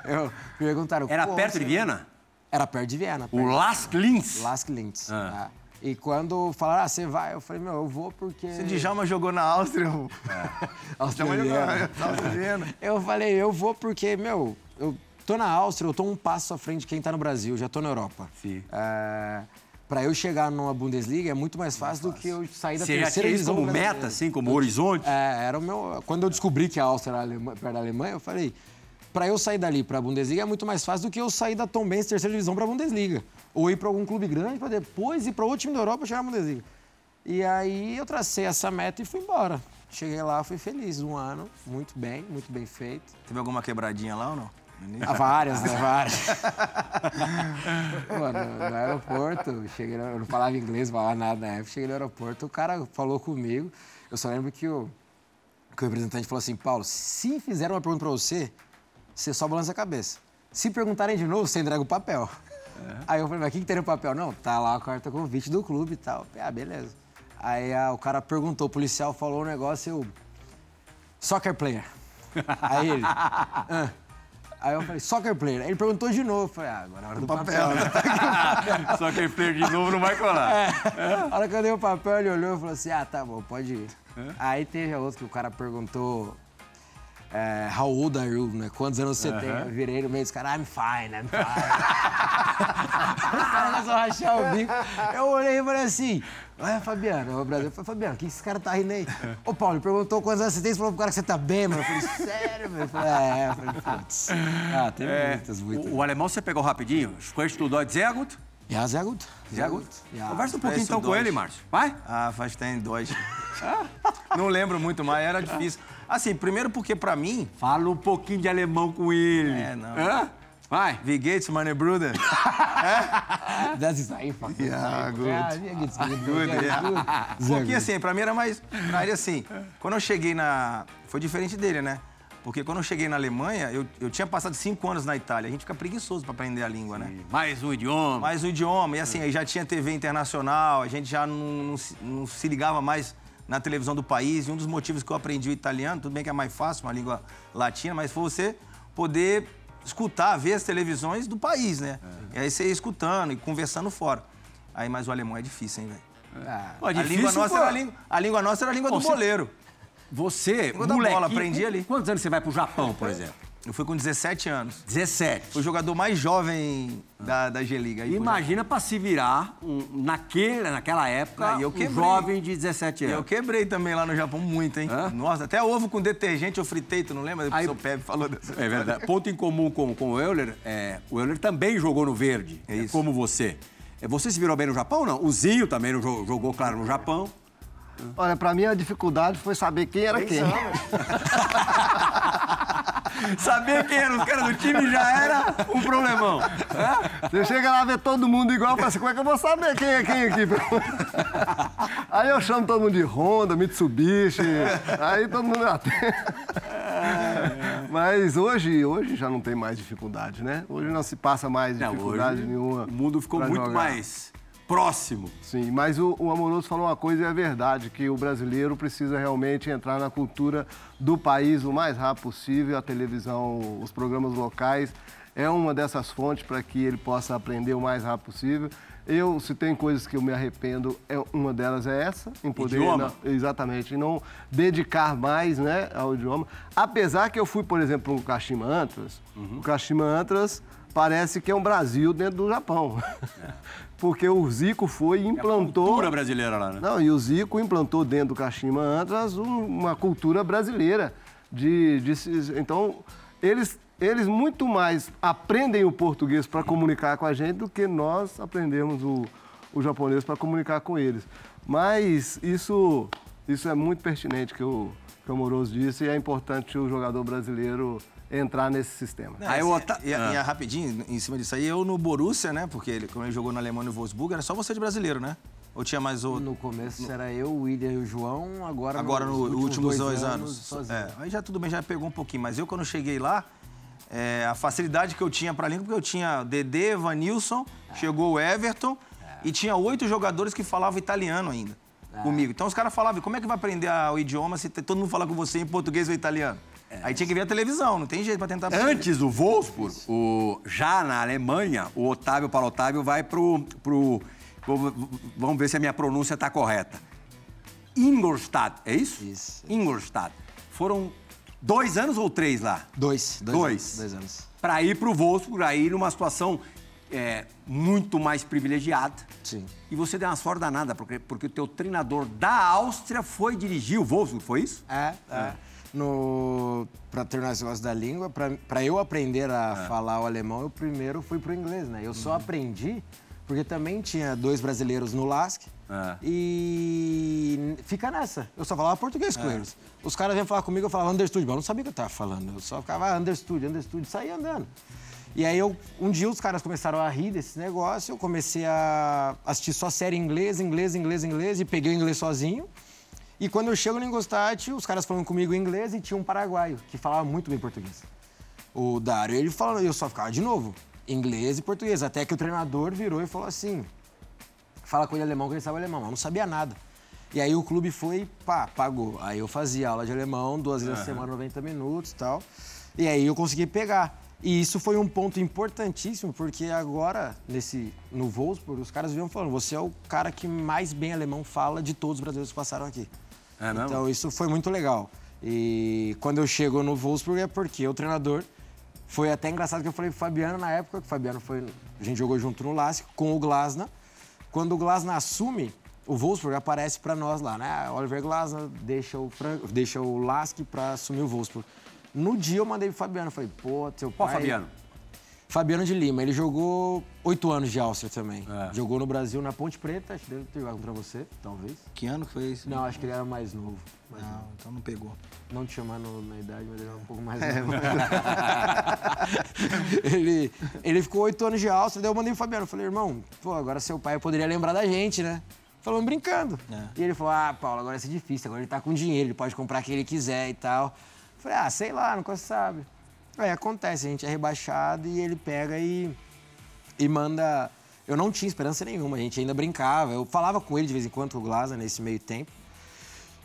eu, eu perguntaram... Era "Pô, perto de você-" Viena? Era perto de Viena. O perto- Las Klintz. Las Klintz. Ah. tá? E quando falaram, ah, você vai? Eu falei, meu, eu vou porque... O Djalma jogou na Áustria, o Djalma jogou Australiano. na Áustria. Eu falei, eu vou porque, meu, eu tô na Áustria, eu tô um passo à frente de quem tá no Brasil, já tô na Europa. Sim. É, pra eu chegar numa Bundesliga é muito mais fácil, do que eu sair da Você terceira divisão como meta, assim, como horizonte? É, era o meu. Quando eu descobri que a Áustria era perto da Alemanha, eu falei, pra eu sair dali pra Bundesliga é muito mais fácil do que eu sair da Tom Benz terceira divisão pra Bundesliga. Ou ir pra algum clube grande pra depois ir pra outro time da Europa e chegar na Bundesliga. E aí eu tracei essa meta e fui embora. Cheguei lá, fui feliz, um ano, muito bem, muito bem feito. Teve alguma quebradinha lá ou não? Ah, várias, né? Várias. Mano, no aeroporto, cheguei, eu não falava inglês, não falava nada na época. Cheguei no aeroporto, o cara falou comigo. Eu só lembro que o, que o representante falou assim: Paulo, se fizeram uma pergunta pra você, você só balança a cabeça. Se perguntarem de novo, você entrega o papel. Aí eu falei, mas o que, que tem no papel? Não, tá lá a carta convite do clube e tal. Ah, beleza. Aí ah, o cara perguntou, o policial falou um negócio, eu. Soccer player. Aí ele. "Ah." Aí eu falei, soccer player. Aí ele perguntou de novo. Eu falei, ah, agora é a hora do papel. né? Só que ele perde de novo não vai colar. A hora que eu dei o papel, ele olhou e falou assim: ah, tá bom, pode ir. Aí teve a outra que o cara perguntou. É, how old are you, né? Quantos anos você tem? Eu virei no meio dos caras, I'm fine, I'm fine. o cara começou a rachar o bico. Eu olhei e falei assim, olha, Fabiano, o Brasil. Eu falei, Fabiano, o que esse cara tá rindo aí? Ô, Paulo, ele perguntou quantos anos você tem, você falou pro cara que você tá bem, mano. Eu falei, sério? Eu falei, é, eu falei, putz. Ah, tem muitas, muitas. O, o alemão você pegou rapidinho? Sprichst du Deutsch sehr gut? Ja, sehr gut. Sehr gut. Ja. Conversa um pouquinho então com ele, Márcio. Vai? Ah, faz tempo dois. Não lembro muito, mas era difícil. Assim, primeiro porque pra mim, Fala um pouquinho de alemão com ele. É, não. Hã? Vai. Wie geht's, meine Bruder? Das ist einfach. Ja, gut. Ja, mir geht's Porque gut. assim, pra mim era mais. Pra ele assim, quando eu cheguei na. Foi diferente dele, né? Porque quando eu cheguei na Alemanha, eu, eu tinha passado cinco anos na Itália. A gente fica preguiçoso pra aprender a língua, né? Mais um idioma. mais o idioma. E assim, aí já tinha TV internacional, a gente já não, não se- não se ligava mais na televisão do país. E um dos motivos que eu aprendi o italiano, tudo bem que é mais fácil, uma língua latina, mas foi você poder escutar, ver as televisões do país, né? E aí você ia escutando e conversando fora. Aí, mas o alemão é difícil, hein, velho? Ah, A difícil, língua, nossa pô. era a, língua, a língua nossa era a língua do Você- boleiro. Você, Língua da moleque, bola, aprendi ali. Quantos anos você vai pro Japão, por exemplo? Eu fui com 17 anos. 17. Fui o jogador mais jovem da, da G-Liga. Imagina pra se virar um, naquele, naquela época, Ah, eu um jovem de 17 Eu anos. quebrei também lá no Japão muito, hein? Hã? Nossa, até ovo com detergente eu fritei, tu não lembra? Aí- O Pepe falou dessa É verdade. Ponto em comum com, com o Euler, é, o Euler também jogou no verde, É é como você. É, Você se virou bem no Japão ou não? O Zinho também jogou, claro, no Japão. Olha, pra mim a dificuldade foi saber quem era quem. Saber quem eram os caras do time já era um problemão. Você chega lá ver todo mundo igual, fala assim, como é que eu vou saber quem é quem aqui? Aí eu chamo todo mundo de Honda, Mitsubishi, aí todo mundo atende. Mas hoje, hoje já não tem mais dificuldade, né? Hoje não se passa mais Não, dificuldade hoje nenhuma. O mundo ficou muito jogar. mais próximo. Sim, mas o, o Amoroso falou uma coisa e é verdade, que o brasileiro precisa realmente entrar na cultura do país o mais rápido possível. A televisão, os programas locais é uma dessas fontes para que ele possa aprender o mais rápido possível. Eu, se tem coisas que eu me arrependo, é, uma delas é essa, em poder... Idioma? não- exatamente, em não dedicar mais né, ao idioma. Apesar que eu fui, por exemplo, no Kashima Antlers, Uhum. o Kashima Antlers parece que é um Brasil dentro do Japão. Porque o Zico foi e implantou... Cultura brasileira lá, né? Não, e o Zico implantou dentro do Kashima um- uma cultura brasileira. De, de então, eles, eles muito mais aprendem o português para comunicar com a gente do que nós aprendemos o, o japonês para comunicar com eles. Mas isso, isso é muito pertinente que o, que o Amoroso disse e é importante o jogador brasileiro entrar nesse sistema. Não, Aí assim, o Ota- e, Ah. e é rapidinho, em cima disso aí, eu no Borussia, né? Porque ele, como ele jogou na Alemanha e no Wolfsburg, era só você de brasileiro, né? Ou tinha mais outro? No começo era eu, o William e o João, agora, Agora, nos nos últimos dois, anos. sozinho. É, aí já tudo bem, já pegou um pouquinho. Mas eu, quando cheguei lá, é, a facilidade que eu tinha pra língua, porque eu tinha Dedê, Vanilson, chegou o Everton, e tinha oito jogadores que falavam italiano ainda comigo. Então os caras falavam, como é que vai aprender a- o idioma se todo mundo fala com você em português ou italiano? Aí tinha que ver a televisão, não tem jeito pra tentar. Antes do Wolfsburg, o, já na Alemanha, o Otávio Paulo Otávio vai pro. pro vou- vamos ver se a minha pronúncia está correta. Ingolstadt, é isso? Isso. Ingolstadt. Foram dois anos ou três lá? Dois. Dois. Dois. Anos, dois anos. Para ir pro Wolfsburg, aí numa situação é, muito mais privilegiada. Sim. E você deu uma sorte danada, porque, porque o teu treinador da Áustria foi dirigir o Wolfsburg, foi isso? É, é. No, pra terminar esse negócio da língua, pra eu aprender a falar o alemão, eu primeiro fui pro inglês, né? Eu só aprendi porque também tinha dois brasileiros no LASC É. e fica nessa. Eu só falava português com eles. Os caras vinham falar comigo, eu falava understood, mas eu não sabia o que eu tava falando. Eu só ficava ah, understood, understood, saía andando. E aí, eu, um dia os caras começaram a rir desse negócio, eu comecei a assistir só série inglês, inglês, inglês, inglês, e peguei o inglês sozinho. E quando eu chego no Ingolstadt, os caras falando comigo em inglês e tinha um paraguaio que falava muito bem português. O Dário, ele falando, eu só ficava de novo, inglês e português. Até que o treinador virou e falou assim: fala com ele alemão, que ele sabe alemão. Mas eu não sabia nada. E aí o clube foi, pá, pagou. Aí eu fazia aula de alemão, duas vezes a semana, 90 minutos e tal. E aí eu consegui pegar. E isso foi um ponto importantíssimo, porque agora, nesse, no Wolfsburg, os caras vinham falando, você é o cara que mais bem alemão fala de todos os brasileiros que passaram aqui. É? Então isso foi muito legal. E quando eu chego no Wolfsburg é porque o treinador foi até engraçado que eu falei pro Fabiano na época, que o Fabiano foi. A gente jogou junto no Lask com o Glasna. Quando o Glasna assume, o Wolfsburg aparece para nós lá, né? Oliver Glasna deixa o, Fran... deixa o Lask para assumir o Wolfsburg. No dia eu mandei pro Fabiano, falei, pô, teu pai... Fabiano? Fabiano de Lima, ele jogou oito anos de Áustria também. É. Jogou no Brasil na Ponte Preta, acho que deve ter jogado contra você, talvez. Que ano que foi isso? Não, acho que ele era mais novo. Mas Não, então não pegou. não te chamando na idade, mas ele era um pouco mais novo. ele, ele ficou oito anos de Áustria, daí eu mandei pro Fabiano. Eu falei, irmão, pô, agora seu pai poderia lembrar da gente, né? Falando brincando. É. E ele falou, ah, Paulo, agora vai ser difícil, agora ele tá com dinheiro, ele pode comprar o que ele quiser e tal. Falei, ah, sei lá, nunca se sabe. Aí acontece, a gente é rebaixado e ele pega e, e manda. Eu não tinha esperança nenhuma, a gente ainda brincava. Eu falava com ele de vez em quando, com o Glaza, nesse meio tempo.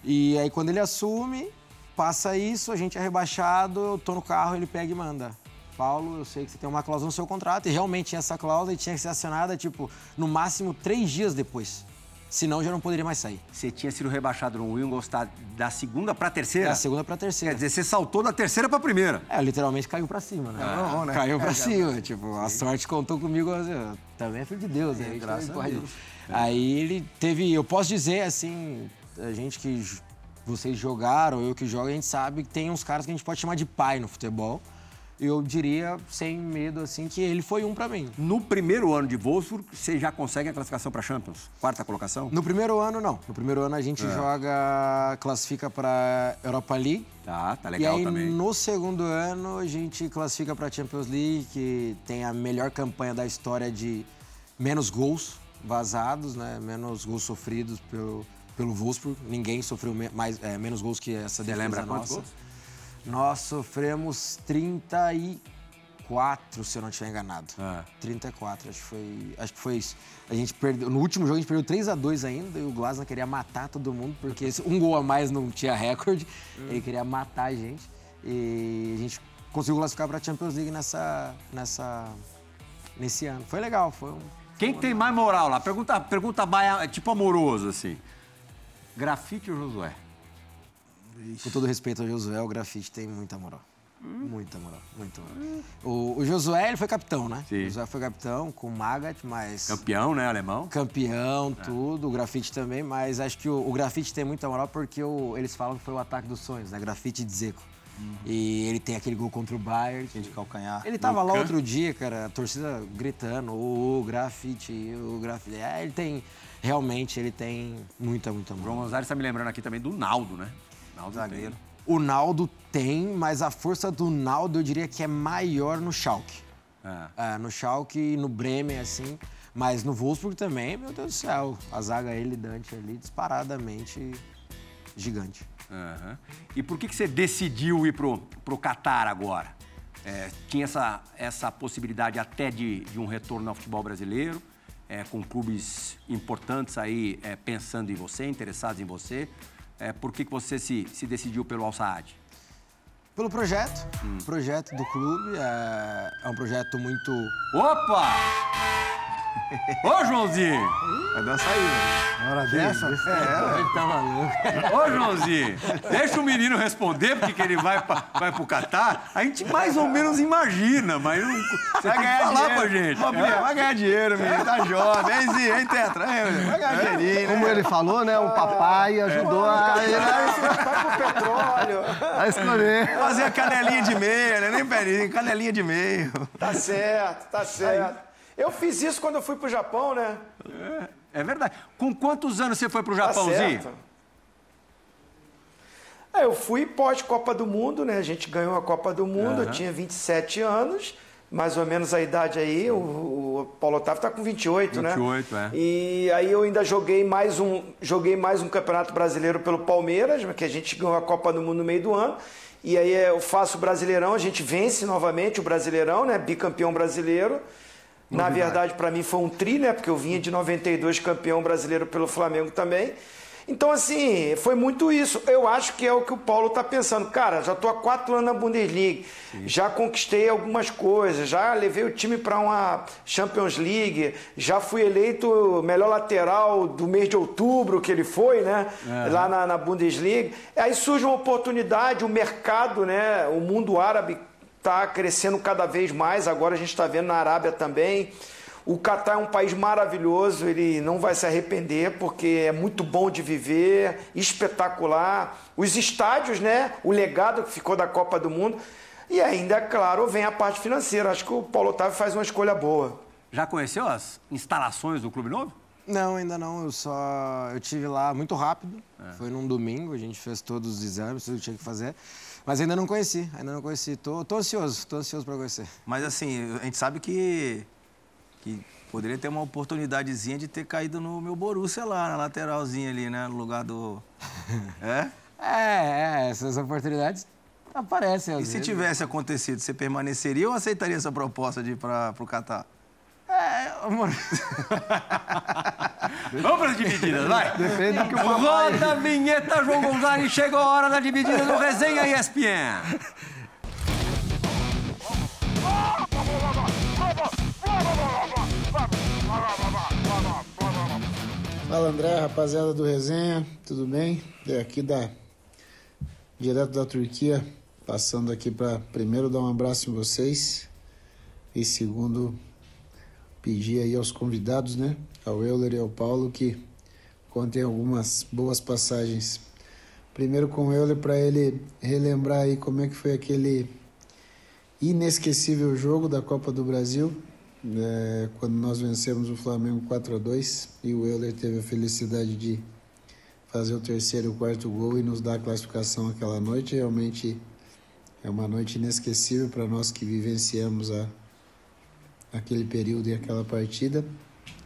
E aí quando ele assume, passa isso, a gente é rebaixado, eu tô no carro, ele pega e manda. Paulo, eu sei que você tem uma cláusula no seu contrato, e realmente tinha essa cláusula e tinha que ser acionada, tipo, no máximo três dias depois. Senão já não poderia mais sair. Você tinha sido rebaixado no Ingolstadt da segunda para terceira? Da segunda pra terceira. Quer dizer, você saltou da terceira para primeira. É, literalmente caiu pra cima, né? Não, né? Caiu pra cima. Tipo, a sorte contou comigo. assim, Também é filho de Deus, né? Graças a Deus. Aí ele teve. Eu posso dizer, assim, a gente que. Vocês jogaram, eu que jogo, a gente sabe que tem uns caras que a gente pode chamar de pai no futebol. Eu diria, sem medo, assim, que ele foi um pra mim. No primeiro ano de Wolfsburg, você já consegue a classificação para Champions? Quarta colocação? No primeiro ano, não. No primeiro ano a gente É. joga. classifica pra Europa League. Tá, tá E legal aí, também. no segundo ano, a gente classifica para a Champions League, que tem a melhor campanha da história de menos gols vazados, né? Menos gols sofridos pelo, pelo Wolfsburg. Ninguém sofreu mais, é, menos gols que essa defesa lembra quantos nossa. gols? Nós sofremos 34, se eu não estiver enganado. Ah. 34, acho que foi. Acho que foi isso. A gente perdeu. No último jogo a gente perdeu 3 a 2 ainda e o Glasner queria matar todo mundo, porque um gol a mais não tinha recorde. Ele queria matar a gente. E a gente conseguiu classificar para a Champions League nessa, nessa, nesse ano. Foi legal, foi um. Quem tem mais moral lá? Pergunta, pergunta tipo amoroso, assim. Grafite ou Josué? Com todo respeito ao Josué, o grafite tem muita moral. Muita moral, muita moral. O, o Josué, ele foi capitão, né? Sim. O Josué foi capitão com o Magat, mas... Campeão, né, alemão? Campeão, tudo, o grafite também, mas acho que o, o grafite tem muita moral porque o- eles falam que foi o ataque dos sonhos, né? Grafite de Zeco. E ele tem aquele gol contra o Bayern. De calcanhar. Ele tava lá outro dia, cara, a torcida gritando, o grafite, o grafite. É, ele tem, realmente, ele tem muita, muita O moral. João Gonzalez está me lembrando aqui também do Naldo, né? Naldo Zagueiro. tem. O Naldo tem, mas a força do Naldo eu diria que é maior no Schalke. É. É, no Schalke e no Bremen, assim. Mas no Wolfsburg também, meu Deus do céu. A zaga ele e Dante ali, disparadamente gigante. Aham. E por que, que você decidiu ir pro, pro Catar agora? É, tinha essa, essa possibilidade até de, de um retorno ao futebol brasileiro, é, com clubes importantes aí é, pensando em você, interessados em você. É, por que, que você se, se decidiu pelo Al Saad? Pelo projeto, projeto do clube, é, é um projeto muito... Opa! Ô, Joãozinho! Vai dar saída. Hora dessa? É, ele tá maluco. Ô, Joãozinho, deixa o menino responder, porque que ele vai, pra, vai pro Catar. A gente mais ou menos imagina, mas não, você tem que falar pra gente. Ô, Bia, vai ganhar dinheiro, menino. Tá jovem. Hein, Zinho? Hein, Tetra? Vai ganhar dinheirinho, Como né? ele falou, né? Um papai ajudou a, Vai pro petróleo. a escolher. Fazer a canelinha de meio, né? Nem perinho, canelinha de meio. Tá certo, tá certo. Eu fiz isso quando eu fui pro Japão, né? É verdade. Com quantos anos você foi pro Tá Japãozinho? certo. É, eu fui pós-Copa do Mundo, né? A gente ganhou a Copa do Mundo, eu tinha 27 anos, mais ou menos a idade aí. O, o Paulo Otávio tá com 28, né? 28, é. E aí eu ainda joguei mais um, joguei mais um Campeonato Brasileiro pelo Palmeiras, que a gente ganhou a Copa do Mundo no meio do ano. E aí eu faço o Brasileirão, a gente vence novamente o Brasileirão, né? Bicampeão brasileiro. Na verdade, para mim foi um tri, né? Porque eu vinha de 92 campeão brasileiro pelo Flamengo também. Então, assim, foi muito isso. Eu acho que é o que o Paulo tá pensando. Cara, já tô há quatro anos na Bundesliga, já conquistei algumas coisas, já levei o time para uma Champions League, já fui eleito melhor lateral do mês de outubro, que ele foi, né? Lá na, na Bundesliga. Aí surge uma oportunidade, o mercado, né? O mundo árabe está crescendo cada vez mais. Agora a gente está vendo na Arábia também. O Catar é um país maravilhoso, ele não vai se arrepender porque é muito bom de viver, espetacular. Os estádios, né? O legado que ficou da Copa do Mundo. E ainda, é claro, vem a parte financeira. Acho que o Paulo Otávio faz uma escolha boa. Já conheceu as instalações do Clube Novo? Não, ainda não. Eu só. Eu tive lá muito rápido. É. Foi num domingo, a gente fez todos os exames, tudo que tinha que fazer. Mas ainda não conheci, ainda não conheci. Tô, tô ansioso, tô ansioso para conhecer. Mas assim, a gente sabe que, que poderia ter uma oportunidadezinha de ter caído no meu Borussia lá, na lateralzinha ali, né? No lugar do. É? É, é, essas oportunidades aparecem às E se vezes. tivesse acontecido, você permaneceria ou aceitaria essa proposta de ir para o Catar? É, amor. Vamos para as divididas, vai! Depende do que o papai... Roda a vinheta, João Gonzalez. Chegou a hora da dividida do Resenha ESPN. Fala André, rapaziada do Resenha, tudo bem? É aqui da direto da Turquia, passando aqui para primeiro dar um abraço em vocês e segundo pedir aí aos convidados, né, ao Euler e ao Paulo que contem algumas boas passagens. Primeiro com o Euler para ele relembrar aí como é que foi aquele inesquecível jogo da Copa do Brasil, né, quando nós vencemos o Flamengo 4 a 2 e o Euler teve a felicidade de fazer o terceiro e o quarto gol e nos dar a classificação aquela noite. Realmente é uma noite inesquecível para nós que vivenciamos a, aquele período e aquela partida.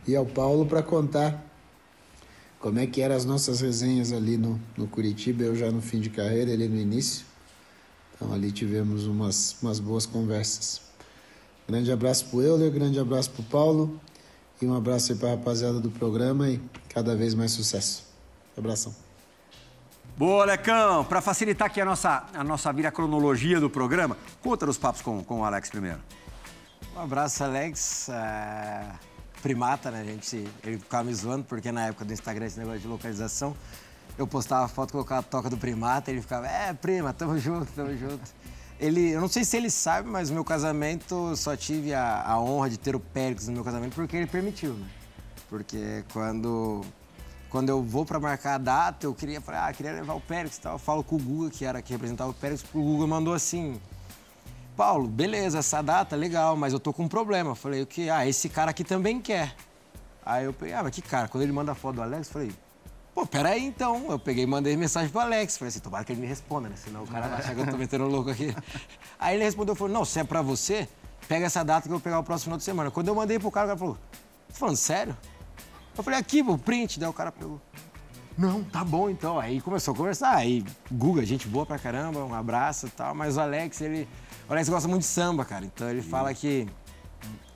E ao Paulo para contar como é que eram as nossas resenhas ali no, no Curitiba, eu já no fim de carreira, ele no início. Então ali tivemos umas, umas boas conversas. Grande abraço pro Euler, grande abraço pro Paulo e um abraço aí pra rapaziada do programa e cada vez mais sucesso. Abração. Boa, Lecão. Para facilitar aqui a nossa, a nossa vida a cronologia do programa, conta os papos com, com o Alex primeiro. Um abraço, Alex. É, Primata, né? A gente, ele ficava me zoando, porque na época do Instagram, esse negócio de localização, eu postava foto, colocava a toca do Primata, ele ficava, é, prima, tamo junto, tamo junto. Ele, eu não sei se ele sabe, mas no meu casamento só tive a, a honra de ter o Périx no meu casamento porque ele permitiu, né? Porque quando, quando eu vou para marcar a data, eu queria, falei, ah, queria levar o Périx e tal. Eu falo com o Guga, que era que representava o Périx, o Guga mandou assim, Paulo, beleza, essa data, legal, mas eu tô com um problema. Falei, o que? Ah, esse cara aqui também quer. Aí eu peguei, ah, mas que cara? Quando ele manda a foto do Alex, eu falei, pô, peraí então. Eu peguei e mandei mensagem pro Alex. Falei assim, tomara que ele me responda, né? Senão o cara vai achar que eu tô metendo louco aqui. Aí ele respondeu, falou, não, se é pra você, pega essa data que eu vou pegar o próximo final de semana. Quando eu mandei pro cara, o cara falou, tá falando sério? Eu falei, aqui, o print. Daí o cara pegou. Não, tá bom então. Aí começou a conversar. Aí, Guga, gente boa pra caramba, um abraço e tal. Mas o Alex, ele. O Alex gosta muito de samba, cara. Então ele fala que.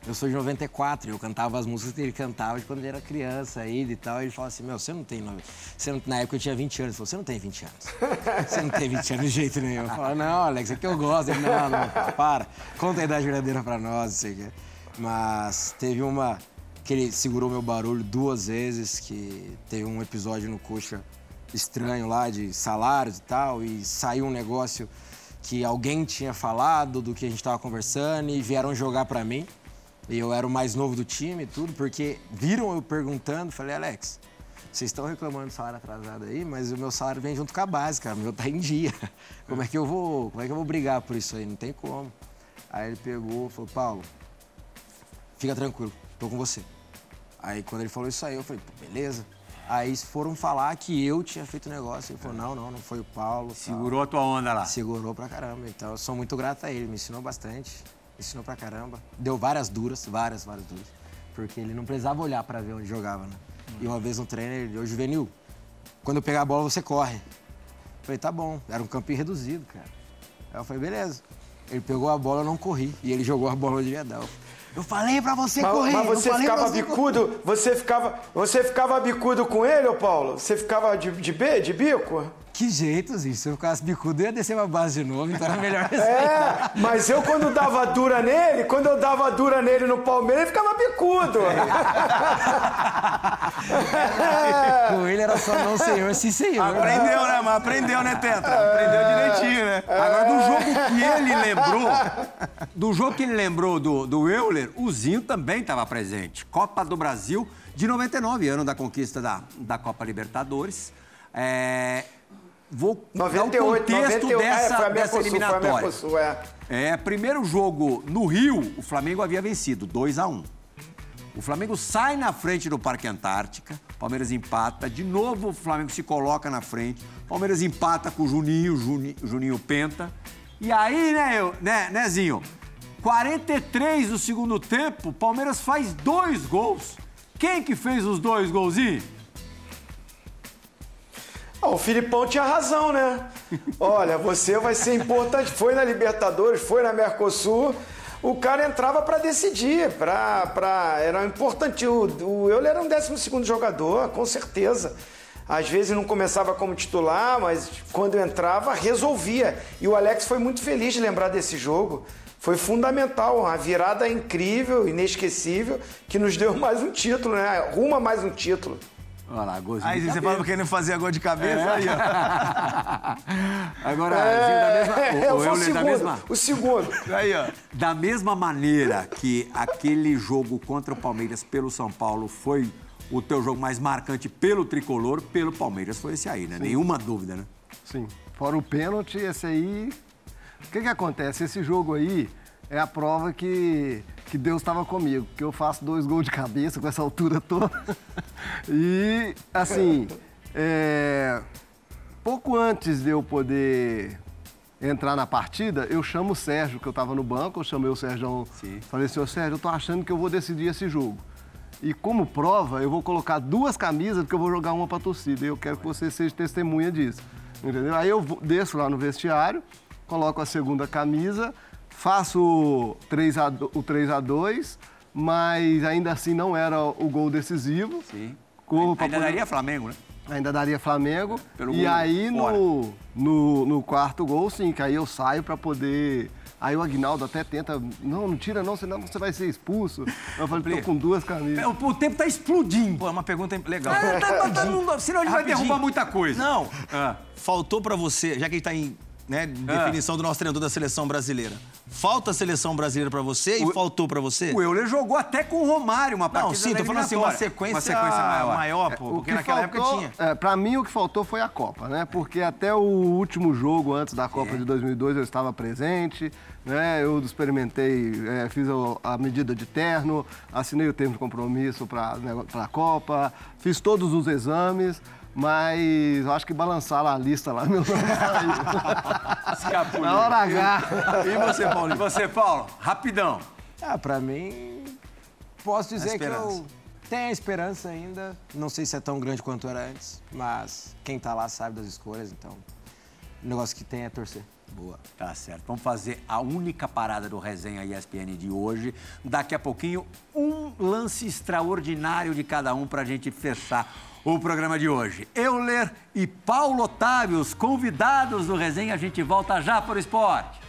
Eu sou de 94 e eu cantava as músicas que ele cantava de quando ele era criança ainda e tal. E ele fala assim: Meu, você não tem. Você não... Na época eu tinha 20 anos. Ele falou: Você não tem 20 anos. Você não tem 20 anos de jeito nenhum. Eu falo: Não, Alex, é que eu gosto. Ele: Não, não, para. Conta a idade verdadeira pra nós, não sei o quê. Mas teve uma que ele segurou meu barulho duas vezes, que teve um episódio no Coxa estranho lá de salários e tal, e saiu um negócio que alguém tinha falado do que a gente estava conversando e vieram jogar pra mim. E eu era o mais novo do time e tudo, porque viram eu perguntando, falei, Alex, vocês estão reclamando do salário atrasado aí, mas o meu salário vem junto com a base, cara, o meu tá em dia. Como é que eu vou, como é que eu vou brigar por isso aí? Não tem como. Aí ele pegou, falou, Paulo, fica tranquilo, tô com você. Aí quando ele falou isso aí, eu falei, "Pô, beleza. Aí foram falar que eu tinha feito o negócio. Ele falou, não, não, não foi o Paulo. Segurou a tua onda lá. Segurou pra caramba. Então eu sou muito grato a ele, me ensinou bastante. Me ensinou pra caramba. Deu várias duras, várias, várias duras. Porque ele não precisava olhar pra ver onde jogava, né? E uma vez no treino, ele ô Juvenil, quando eu pegar a bola, você corre. Eu falei, tá bom. Era um campinho reduzido, cara. Aí eu falei, beleza. Ele pegou a bola, eu não corri. E ele jogou a bola onde devia dar. Eu falei pra você Mas, correr. mas eu você ficava você bicudo, você ficava, você ficava bicudo com ele, ô Paulo? Você ficava de, de B, de bico? Que jeito, Zinho. Se eu ficasse bicudo, eu ia descer pra base de novo, então era melhor É, mas eu quando dava dura nele, quando eu dava dura nele no Palmeiras, ele ficava bicudo. Com ele era só não senhor, sim senhor. Aprendeu, né? Mas aprendeu, né, Tetra? Aprendeu direitinho, né? Agora, do jogo que ele lembrou, do jogo que ele lembrou do, do Euler, o Zinho também estava presente. Copa do Brasil de 99, ano da conquista da, da Copa Libertadores. É, vou dar o 98, contexto 98. dessa, é, dessa Mercosul, eliminatória. Mercosul, é. É, primeiro jogo no Rio, o Flamengo havia vencido 2 a 1 O Flamengo sai na frente do Parque Antártica, Palmeiras empata, de novo o Flamengo se coloca na frente, Palmeiras empata com o Juninho, Juni- Juninho Penta. E aí, né, eu, né, né, Zinho? 43 do segundo tempo, Palmeiras faz dois gols. Quem que fez os dois golzinhos? Ah, o Filipão tinha razão, né? Olha, você vai ser importante. Foi na Libertadores, foi na Mercosul. O cara entrava para decidir, pra, pra, era importante. O, o Euler era um 12 jogador, com certeza. Às vezes não começava como titular, mas quando entrava, resolvia. E o Alex foi muito feliz de lembrar desse jogo. Foi fundamental, uma virada incrível, inesquecível, que nos deu mais um título, né? Ruma mais um título. Olha lá, golzinho. Aí de você cabeça. falava que ele não fazia gol de cabeça, aí, ó. Agora, Zinho, da mesma, o, É, o o Euler da mesma, O segundo. Aí, ó. Da mesma maneira que aquele jogo contra o Palmeiras pelo São Paulo foi o teu jogo mais marcante pelo tricolor, pelo Palmeiras foi esse aí, né? Nenhuma dúvida, né? Sim. Fora o pênalti, esse aí. O que, que acontece? Esse jogo aí é a prova que, que Deus estava comigo, porque eu faço dois gols de cabeça com essa altura toda. e, assim, é, pouco antes de eu poder entrar na partida, eu chamo o Sérgio, que eu estava no banco, eu chamei o Sérgio. Sim. Falei assim, ô Sérgio, eu tô achando que eu vou decidir esse jogo. E como prova, eu vou colocar duas camisas, porque eu vou jogar uma pra torcida. E eu quero que você seja testemunha disso. Entendeu? Aí eu desço lá no vestiário coloco a segunda camisa, faço 3 a, o 3 a 2 mas ainda assim não era o gol decisivo. Sim. Corro Ainda poder- daria Flamengo, né? Ainda daria Flamengo. Pelo e aí no, no, no quarto gol, sim, que aí eu saio pra poder. Aí o Agnaldo até tenta, não, não tira não, senão você vai ser expulso. Eu falei, tô com duas camisas. É, O, o tempo tá explodindo. Pô, é uma pergunta legal. É, tá- tá- tá- não- senão gente vai derrubar muita coisa. Não, Ah. faltou pra você, já que ele tá em né, definição do nosso treinador da seleção brasileira. Falta a seleção brasileira pra você e O- faltou pra você? O Euler jogou até com o Romário uma partida Não, sim, tô falando assim, uma sequência, Uma sequência maior. maior, pô, O porque que naquela época faltou- tinha. É, pra mim, o que faltou foi a Copa, né? Porque até o último jogo antes da Copa de 2002 eu estava presente, né? Eu experimentei, é, fiz a medida de terno, assinei o termo de compromisso para a Copa, fiz todos os exames, mas eu acho que balançar lá a lista lá, meu nome saiu. Escapuliu. Na hora H. E você, Paulo? E você, Paulo? Rapidão. Ah, pra mim, posso dizer que eu tenho a esperança ainda. Não sei se é tão grande quanto era antes, mas quem tá lá sabe das escolhas, então o negócio que tem é torcer. Boa. Tá certo. Vamos fazer a única parada do Resenha ESPN de hoje. Daqui a pouquinho, um lance extraordinário de cada um para a gente fechar o programa de hoje. Euler e Paulo Otávio, os convidados do Resenha. A gente volta já para o esporte.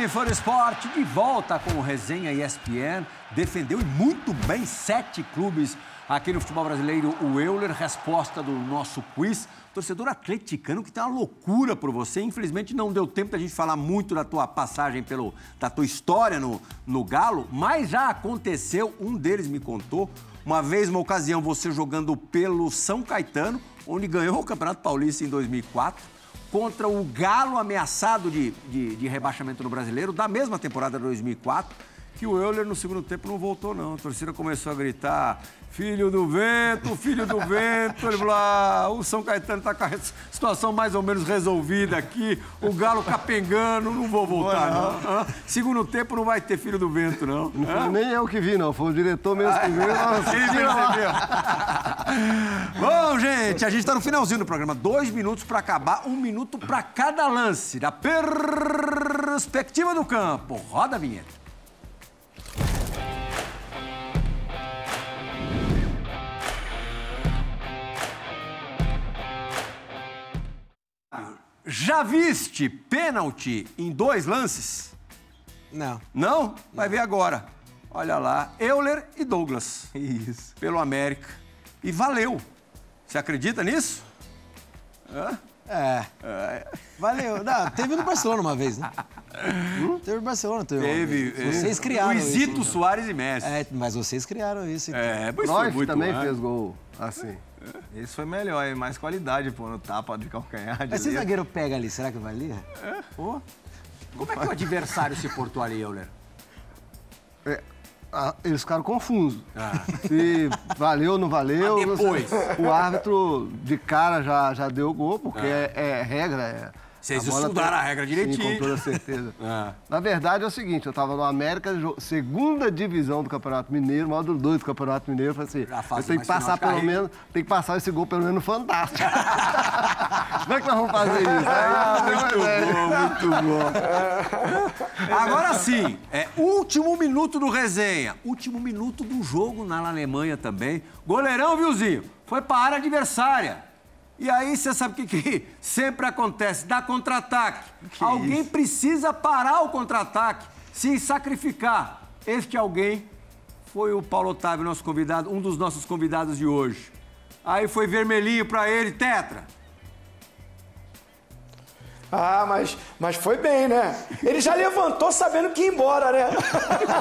Bem, Fã Esporte, de volta com o Resenha ESPN. Defendeu e muito bem sete clubes aqui no futebol brasileiro. O Euler, resposta do nosso quiz. Torcedor atleticano que tem uma loucura por você. Infelizmente não deu tempo da gente falar muito da tua passagem, pelo, da tua história no, no Galo, mas já aconteceu, um deles me contou. Uma vez, uma ocasião, você jogando pelo São Caetano, onde ganhou o Campeonato Paulista em 2004 contra o Galo ameaçado de, de, de rebaixamento no Brasileiro, da mesma temporada de 2004, que o Euler no segundo tempo não voltou, não. A torcida começou a gritar, filho do vento, filho do vento. Ele falou, ah, o São Caetano está com a situação mais ou menos resolvida aqui, o Galo capengando, não vou voltar, não. Hã? Segundo tempo não vai ter filho do vento, não. Não foi nem eu que vi, não. Foi o diretor mesmo que viu. Lá. percebeu. Bom, gente, a gente está no finalzinho do programa. Dois minutos para acabar, um minuto para cada lance. Da perspectiva do campo. Roda a vinheta. Já viste pênalti em dois lances? Não. Não? Vai ver agora. Olha lá, Euler e Douglas. Isso. Pelo América. E valeu. Você acredita nisso? É. Valeu. Não, teve no Barcelona uma vez, né? Hum? Teve no Barcelona, teve. Teve. Vocês criaram Luizito isso. Soares e Messi. É, mas vocês criaram isso. então. É, foi Nós muito também fez gol assim. Esse foi melhor, é mais qualidade, pô, no tapa de calcanhar. De Mas se o zagueiro pega ali, será que valia? Pô. Como é que o adversário se portou ali, Euler? É, ah, eles ficaram confusos. Ah. Se valeu ou não valeu. Mas depois? O árbitro de cara já, já deu o gol, porque é, é regra. É, Vocês a estudaram tem- a regra direitinho. Sim, com toda certeza. Ah. Na verdade é o seguinte, eu tava no América, segunda divisão do Campeonato Mineiro, módulo 2 do Campeonato Mineiro, eu falei assim, eu tenho que passar pelo carreira. menos, tem que passar esse gol pelo menos no Fantástico. Como é que nós vamos fazer isso? Ah, muito bom, muito bom. Agora sim, é último minuto do resenha. Último minuto do jogo na Alemanha também. Goleirão, viuzinho, foi para a área adversária. E aí você sabe o que, que sempre acontece? Dá contra-ataque. Alguém precisa parar o contra-ataque, se sacrificar. Este alguém foi o Paulo Otávio, nosso convidado, um dos nossos convidados de hoje. Aí foi vermelhinho para ele, Tetra. Ah, mas, mas foi bem, né? Ele já levantou sabendo que ia embora, né?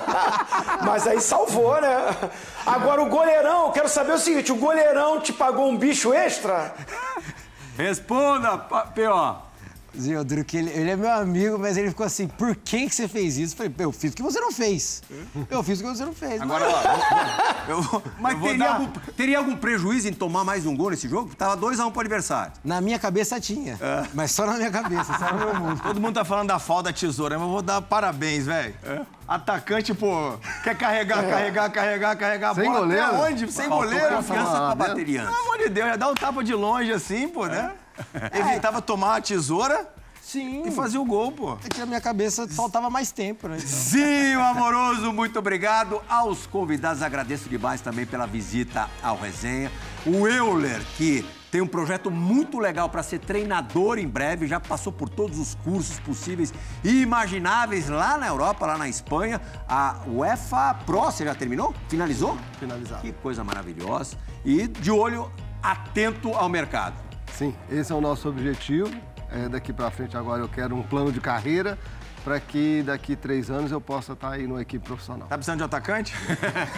mas aí salvou, né? Agora o goleirão, eu quero saber o seguinte: o goleirão te pagou um bicho extra? Responda, P.O. Duro que ele, ele é meu amigo, mas ele ficou assim, por que, que você fez isso? Eu falei, eu fiz o que você não fez. Eu fiz o que você não fez. Agora, ó, eu, vou- Mas eu vou teria, dar- algum, teria algum prejuízo em tomar mais um gol nesse jogo? Tava 2x1 pro adversário. Na minha cabeça tinha, mas só na minha cabeça, só no meu mundo. Todo mundo tá falando da falta da tesoura, mas eu vou dar parabéns, velho. Atacante, pô, quer carregar, carregar, carregar, carregar a Sem bola. goleiro? Até onde? Sem Faltou goleiro. confiança pra dentro. bater antes. Pelo amor de Deus, já dá um tapa de longe assim, pô, né? Evitava tomar a tesoura Sim. e fazia o gol, pô. É que na minha cabeça faltava mais tempo, né? Zinho Amoroso, muito obrigado. Aos convidados, agradeço demais também pela visita ao Resenha. O Euler, que tem um projeto muito legal para ser treinador em breve, já passou por todos os cursos possíveis e imagináveis lá na Europa, lá na Espanha. A UEFA Pro, você já terminou? Finalizou? Finalizado. Que coisa maravilhosa. E de olho atento ao mercado. Sim, esse é o nosso objetivo. É, daqui para frente agora eu quero um plano de carreira para que daqui três anos eu possa estar aí numa equipe profissional. Tá precisando de um atacante?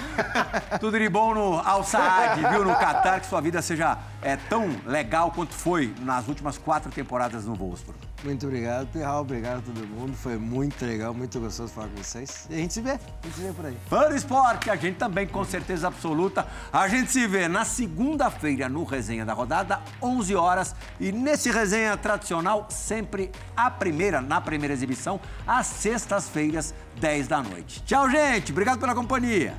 Tudo de bom no Al Saad, viu? No Qatar, que sua vida seja é, tão legal quanto foi nas últimas quatro temporadas no Wolfsburg. Muito obrigado, Pirral. Obrigado a todo mundo. Foi muito legal, muito gostoso falar com vocês. E a gente se vê. A gente se vê por aí. Fã do esporte, a gente também com certeza absoluta. A gente se vê na segunda-feira no Resenha da Rodada, 11 horas. E nesse Resenha tradicional, sempre a primeira, na primeira exibição, às sextas-feiras, 10 da noite. Tchau, gente. Obrigado pela companhia.